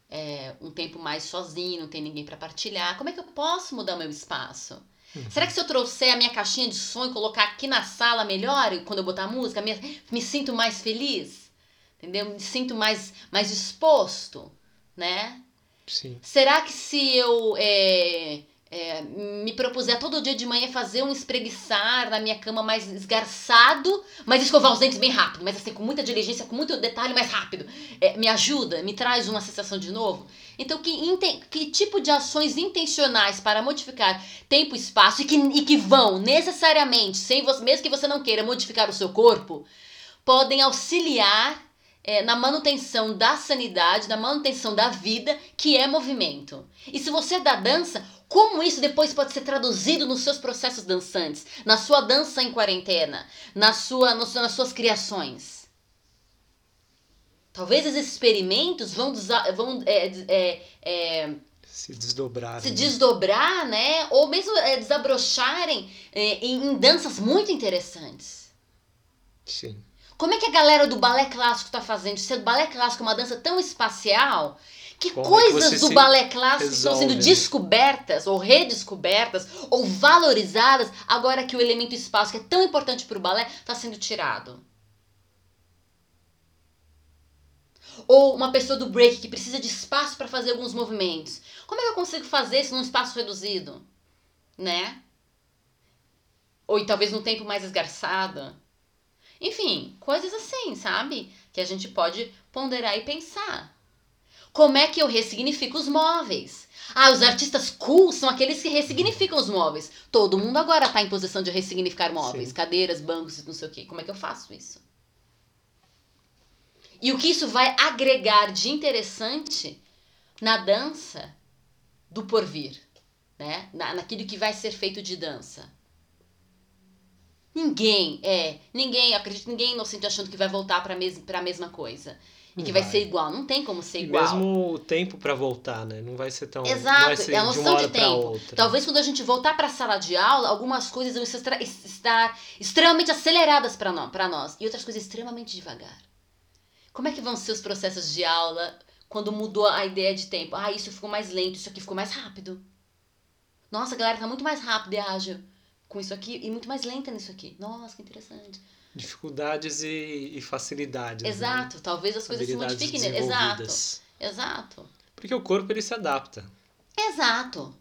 é, um tempo mais sozinho, não tem ninguém para partilhar. Como é que eu posso mudar o meu espaço? Uhum. Será que se eu trouxer a minha caixinha de som e colocar aqui na sala melhor, quando eu botar a música, me, me sinto mais feliz? Entendeu? Me sinto mais, mais disposto, né? Sim. Será que se eu é, é, me propuser todo dia de manhã fazer um espreguiçar na minha cama mais esgarçado, mas escovar os dentes bem rápido, mas assim, com muita diligência, com muito detalhe mais rápido, é, me ajuda, me traz uma sensação de novo? Então, que, que tipo de ações intencionais para modificar tempo e espaço e que, e que vão necessariamente, sem você, mesmo que você não queira modificar o seu corpo, podem auxiliar é, na manutenção da sanidade, na manutenção da vida, que é movimento. E se você é da dança, como isso depois pode ser traduzido nos seus processos dançantes, na sua dança em quarentena, na sua, no, nas suas criações? Talvez esses experimentos vão, vão é, é, é, se desdobrar. Se né? desdobrar, né? Ou mesmo é, desabrocharem é, em, em danças muito interessantes. Sim. Como é que a galera do balé clássico está fazendo? Se o balé clássico é uma dança tão espacial, que Como coisas que do balé clássico estão sendo descobertas ou redescobertas ou valorizadas agora que o elemento espaço, que é tão importante para o balé, está sendo tirado? Ou uma pessoa do break que precisa de espaço para fazer alguns movimentos. Como é que eu consigo fazer isso num espaço reduzido? Né? Ou talvez num tempo mais esgarçado. Enfim, coisas assim, sabe? Que a gente pode ponderar e pensar. Como é que eu ressignifico os móveis? Ah, os artistas cool são aqueles que ressignificam os móveis. Todo mundo agora está em posição de ressignificar móveis, Sim. cadeiras, bancos, não sei o quê. Como é que eu faço isso? E o que isso vai agregar de interessante na dança do porvir, né? Na, naquilo que vai ser feito de dança. Ninguém, é, ninguém, acredito, ninguém inocente achando que vai voltar para mes a mesma coisa e que vai. vai. ser igual. Não tem como ser e igual. mesmo o tempo para voltar, né? Não vai ser tão. Exato, vai ser é a noção de, de tempo. Talvez quando a gente voltar para a sala de aula, algumas coisas vão estar extremamente aceleradas para nós, nós e outras coisas extremamente devagar. Como é que vão ser os processos de aula quando mudou a ideia de tempo? Ah, isso ficou mais lento, isso aqui ficou mais rápido. Nossa, a galera tá muito mais rápida e ágil com isso aqui e muito mais lenta nisso aqui. Nossa, que interessante dificuldades e, e facilidades. Né? Exato, né? talvez as coisas se modifiquem. Exato, exato. Porque o corpo ele se adapta. Exato.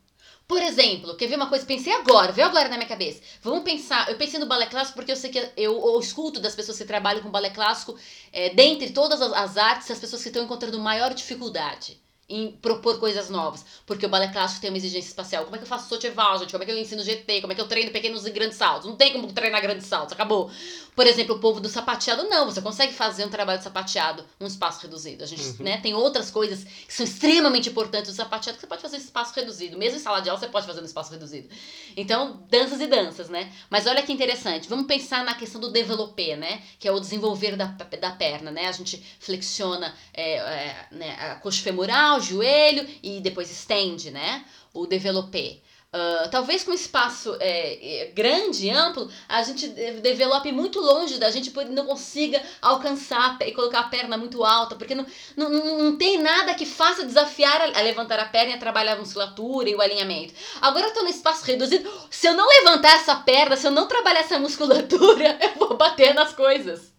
Por exemplo, quer ver uma coisa? Pensei agora, veio agora na minha cabeça. Vamos pensar, eu pensei no balé clássico porque eu sei que eu, eu escuto das pessoas que trabalham com balé clássico, é, dentre todas as, as artes, as pessoas que estão encontrando maior dificuldade em propor coisas novas. Porque o balé clássico tem uma exigência espacial. Como é que eu faço Socheval, gente? Como é que eu ensino GT? Como é que eu treino pequenos e grandes saltos? Não tem como treinar grandes saltos, acabou. Por exemplo, o povo do sapateado, não. Você consegue fazer um trabalho de sapateado num espaço reduzido. A gente uhum. né, tem outras coisas que são extremamente importantes do sapateado que você pode fazer em espaço reduzido. Mesmo em sala de aula, você pode fazer no espaço reduzido. Então, danças e danças, né? Mas olha que interessante. Vamos pensar na questão do developer, né? Que é o desenvolver da, da perna, né? A gente flexiona é, é, né, a coxa femoral, joelho e depois estende, né? O developer. Uh, talvez com espaço é, é, grande, amplo, a gente develope muito longe da gente não consiga alcançar e colocar a perna muito alta, porque não, não, não tem nada que faça desafiar a, a levantar a perna e a trabalhar a musculatura e o alinhamento. Agora eu estou no espaço reduzido, se eu não levantar essa perna, se eu não trabalhar essa musculatura, (laughs) eu vou bater nas coisas.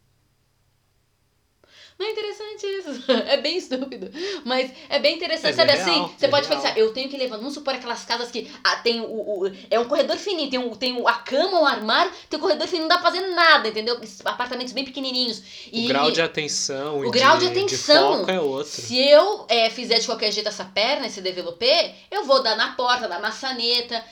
Não é interessante isso. (laughs) É bem estúpido. Mas é bem interessante. É Sabe assim? real, assim? Você é pode real. pensar, eu tenho que levar. Vamos supor aquelas casas que ah, tem o, o, É um corredor fininho, tem, o, tem a cama, o armário, tem o corredor fininho, não dá pra fazer nada, entendeu? Apartamentos bem pequenininhos. E, o grau de atenção. O grau de, atenção. De é outro. Se eu é, fizer de qualquer jeito essa perna, esse developer, eu vou dar na porta, na maçaneta.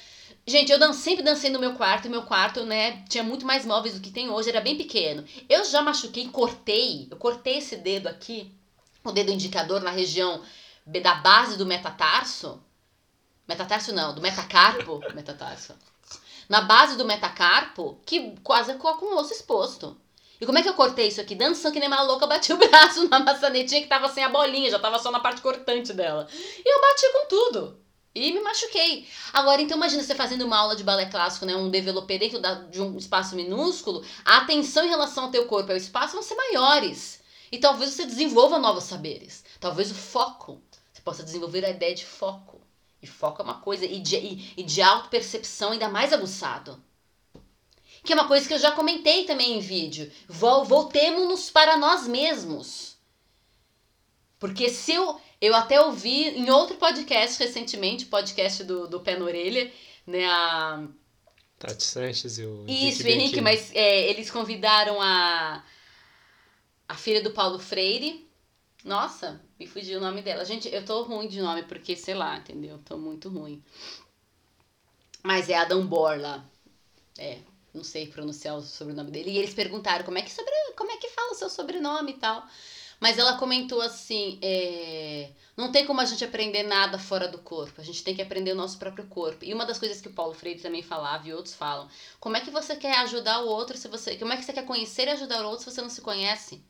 Gente, eu dan sempre dancei no meu quarto, e meu quarto, né, tinha muito mais móveis do que tem hoje, era bem pequeno. Eu já machuquei, cortei, eu cortei esse dedo aqui, o dedo indicador na região da base do metatarso. Metatarso não, do metacarpo, (laughs) metatarso. Na base do metacarpo, que quase com o osso exposto. E como é que eu cortei isso aqui? Dançando que nem uma louca, bati o braço (laughs) na maçanetinha que tava sem a bolinha, já tava só na parte cortante dela. E eu bati com tudo. E me machuquei. Agora, então imagina você fazendo uma aula de balé clássico, né? Um developer dentro da, de um espaço minúsculo, a atenção em relação ao teu corpo e ao espaço vão ser maiores. E talvez você desenvolva novos saberes. Talvez o foco, você possa desenvolver a ideia de foco. E foco é uma coisa, e de, e, e de auto-percepção ainda mais aguçado. Que é uma coisa que eu já comentei também em vídeo. Voltemos-nos para nós mesmos. Porque se eu, eu até ouvi em outro podcast recentemente, podcast do, do Pé na Orelha, né? A... Tati Sanches e o. Isso, o Henrique, mas é, eles convidaram a. A filha do Paulo Freire. Nossa, me fugiu o nome dela. Gente, eu tô ruim de nome porque, sei lá, entendeu? Tô muito ruim. Mas é Adam Borla. É, não sei pronunciar o sobrenome dele. E eles perguntaram como é que, sobre, como é que fala o seu sobrenome e tal. Mas ela comentou assim: é, não tem como a gente aprender nada fora do corpo, a gente tem que aprender o nosso próprio corpo. E uma das coisas que o Paulo Freire também falava e outros falam: como é que você quer ajudar o outro se você. Como é que você quer conhecer e ajudar o outro se você não se conhece?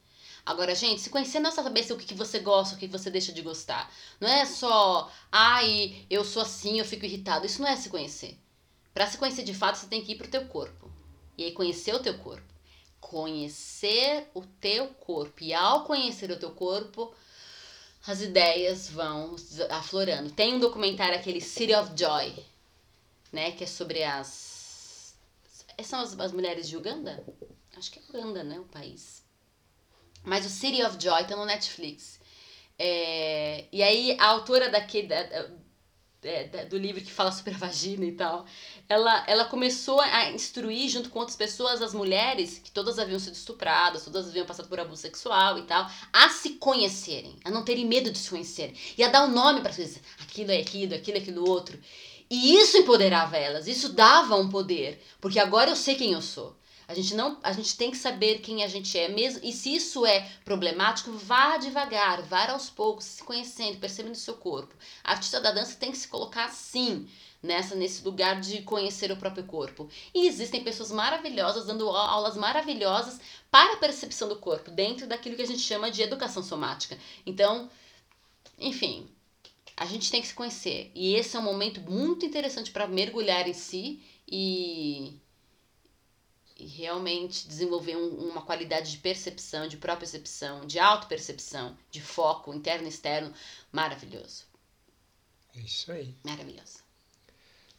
Agora, gente, se conhecer é só saber o que, que você gosta, o que você deixa de gostar. Não é só, ai, eu sou assim, eu fico irritado. Isso não é se conhecer. Para se conhecer de fato, você tem que ir pro teu corpo. E aí conhecer o teu corpo conhecer o teu corpo. E ao conhecer o teu corpo, as ideias vão aflorando. Tem um documentário, aquele City of Joy, né? Que é sobre as. São as, as mulheres de Uganda? Acho que é Uganda, né? O país. Mas o City of Joy tá no Netflix. É, e aí a autora da, é, do livro que fala sobre a vagina e tal, ela, ela começou a instruir, junto com outras pessoas, as mulheres, que todas haviam sido estupradas, todas haviam passado por abuso sexual e tal, a se conhecerem, a não terem medo de se conhecerem, e a dar um nome para coisas, aquilo é aquilo, aquilo é aquilo outro. E isso empoderava elas, isso dava um poder, porque agora eu sei quem eu sou. A gente não, a gente tem que saber quem a gente é mesmo. E se isso é problemático, vá devagar, vá aos poucos, se conhecendo, percebendo o seu corpo. A artista da dança tem que se colocar assim, nessa nesse lugar de conhecer o próprio corpo. E existem pessoas maravilhosas dando aulas maravilhosas para a percepção do corpo, dentro daquilo que a gente chama de educação somática. Então, enfim, a gente tem que se conhecer. E esse é um momento muito interessante para mergulhar em si e e realmente desenvolver um, uma qualidade de percepção, de própria-percepção, de auto-percepção, de foco interno e externo maravilhoso. É isso aí. Maravilhoso.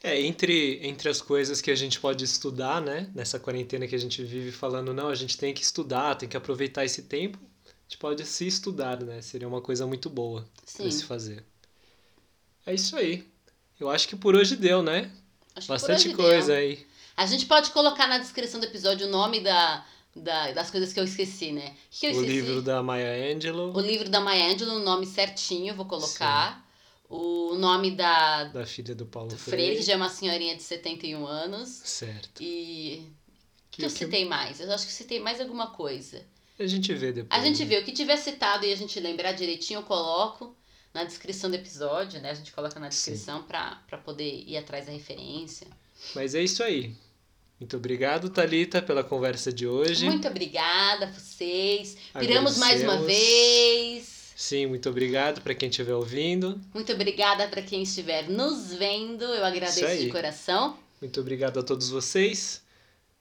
É, entre, entre as coisas que a gente pode estudar, né, nessa quarentena que a gente vive falando, não, a gente tem que estudar, tem que aproveitar esse tempo, a gente pode se estudar, né? Seria uma coisa muito boa para se fazer. É isso aí. Eu acho que por hoje deu, né? Acho que Bastante coisa deu. aí. A gente pode colocar na descrição do episódio o nome da, da- das coisas que eu esqueci, né? O que, que eu O esqueci? livro da Maya Angelou, O livro da Maya Angelou, o nome certinho, vou colocar. O nome da da filha do Paulo do Freire. Freire, que já é uma senhorinha de 71 anos. Certo. E. O que, E eu o que- citei mais? Eu acho que citei mais alguma coisa. A gente vê depois. A gente né? vê, o que tiver citado e a gente lembrar direitinho, eu coloco na descrição do episódio, né? A gente coloca na descrição pra, pra poder ir atrás da referência. Mas é isso aí. Muito obrigado, Talita, pela conversa de hoje. Muito obrigada a vocês. Viramos mais uma vez. Sim, muito obrigado para quem estiver ouvindo. Muito obrigada para quem estiver nos vendo. Eu agradeço de coração. Muito obrigado a todos vocês.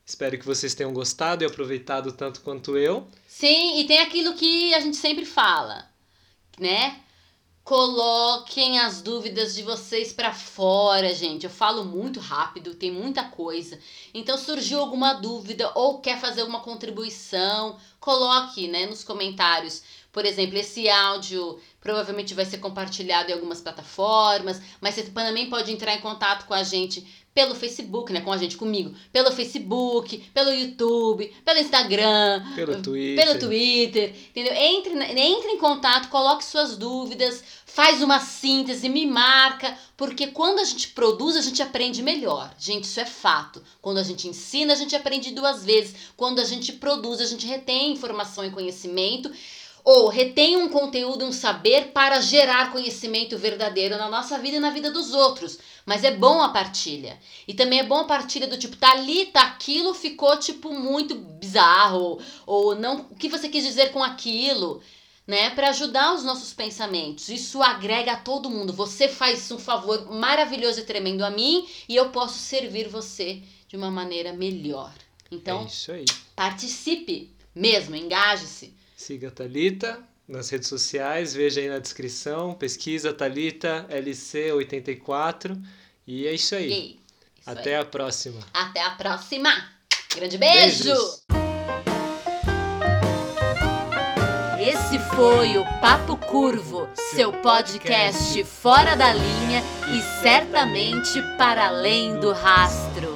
Espero que vocês tenham gostado e aproveitado tanto quanto eu. Sim, e tem aquilo que a gente sempre fala, né? Coloquem as dúvidas de vocês pra fora, gente. Eu falo muito rápido, tem muita coisa. Então surgiu alguma dúvida ou quer fazer uma contribuição, coloque, né, nos comentários. Por exemplo, esse áudio provavelmente vai ser compartilhado em algumas plataformas, mas você também pode entrar em contato com a gente pelo Facebook, né, com a gente comigo, pelo Facebook, pelo YouTube, pelo Instagram, Pelo Twitter. pelo Twitter, entendeu? Entre, entre em contato, coloque suas dúvidas, faz uma síntese, me marca, porque quando a gente produz, a gente aprende melhor. Gente, isso é fato. Quando a gente ensina, a gente aprende duas vezes. Quando a gente produz, a gente retém informação e conhecimento. Ou retém um conteúdo, um saber para gerar conhecimento verdadeiro na nossa vida e na vida dos outros. Mas é bom a partilha. E também é bom a partilha do tipo, tá ali, tá aquilo, ficou tipo muito bizarro. Ou não, o que você quis dizer com aquilo? Né, para ajudar os nossos pensamentos. Isso agrega a todo mundo. Você faz um favor maravilhoso e tremendo a mim e eu posso servir você de uma maneira melhor. Então, É participe mesmo, engaje-se. Siga a Talita nas redes sociais, veja aí na descrição, pesquisa Talita LC84 e é isso aí. Isso Até aí. a próxima. Até a próxima. Grande beijo. Beijos. Esse foi o Papo Curvo, seu podcast fora da linha e certamente para além do rastro.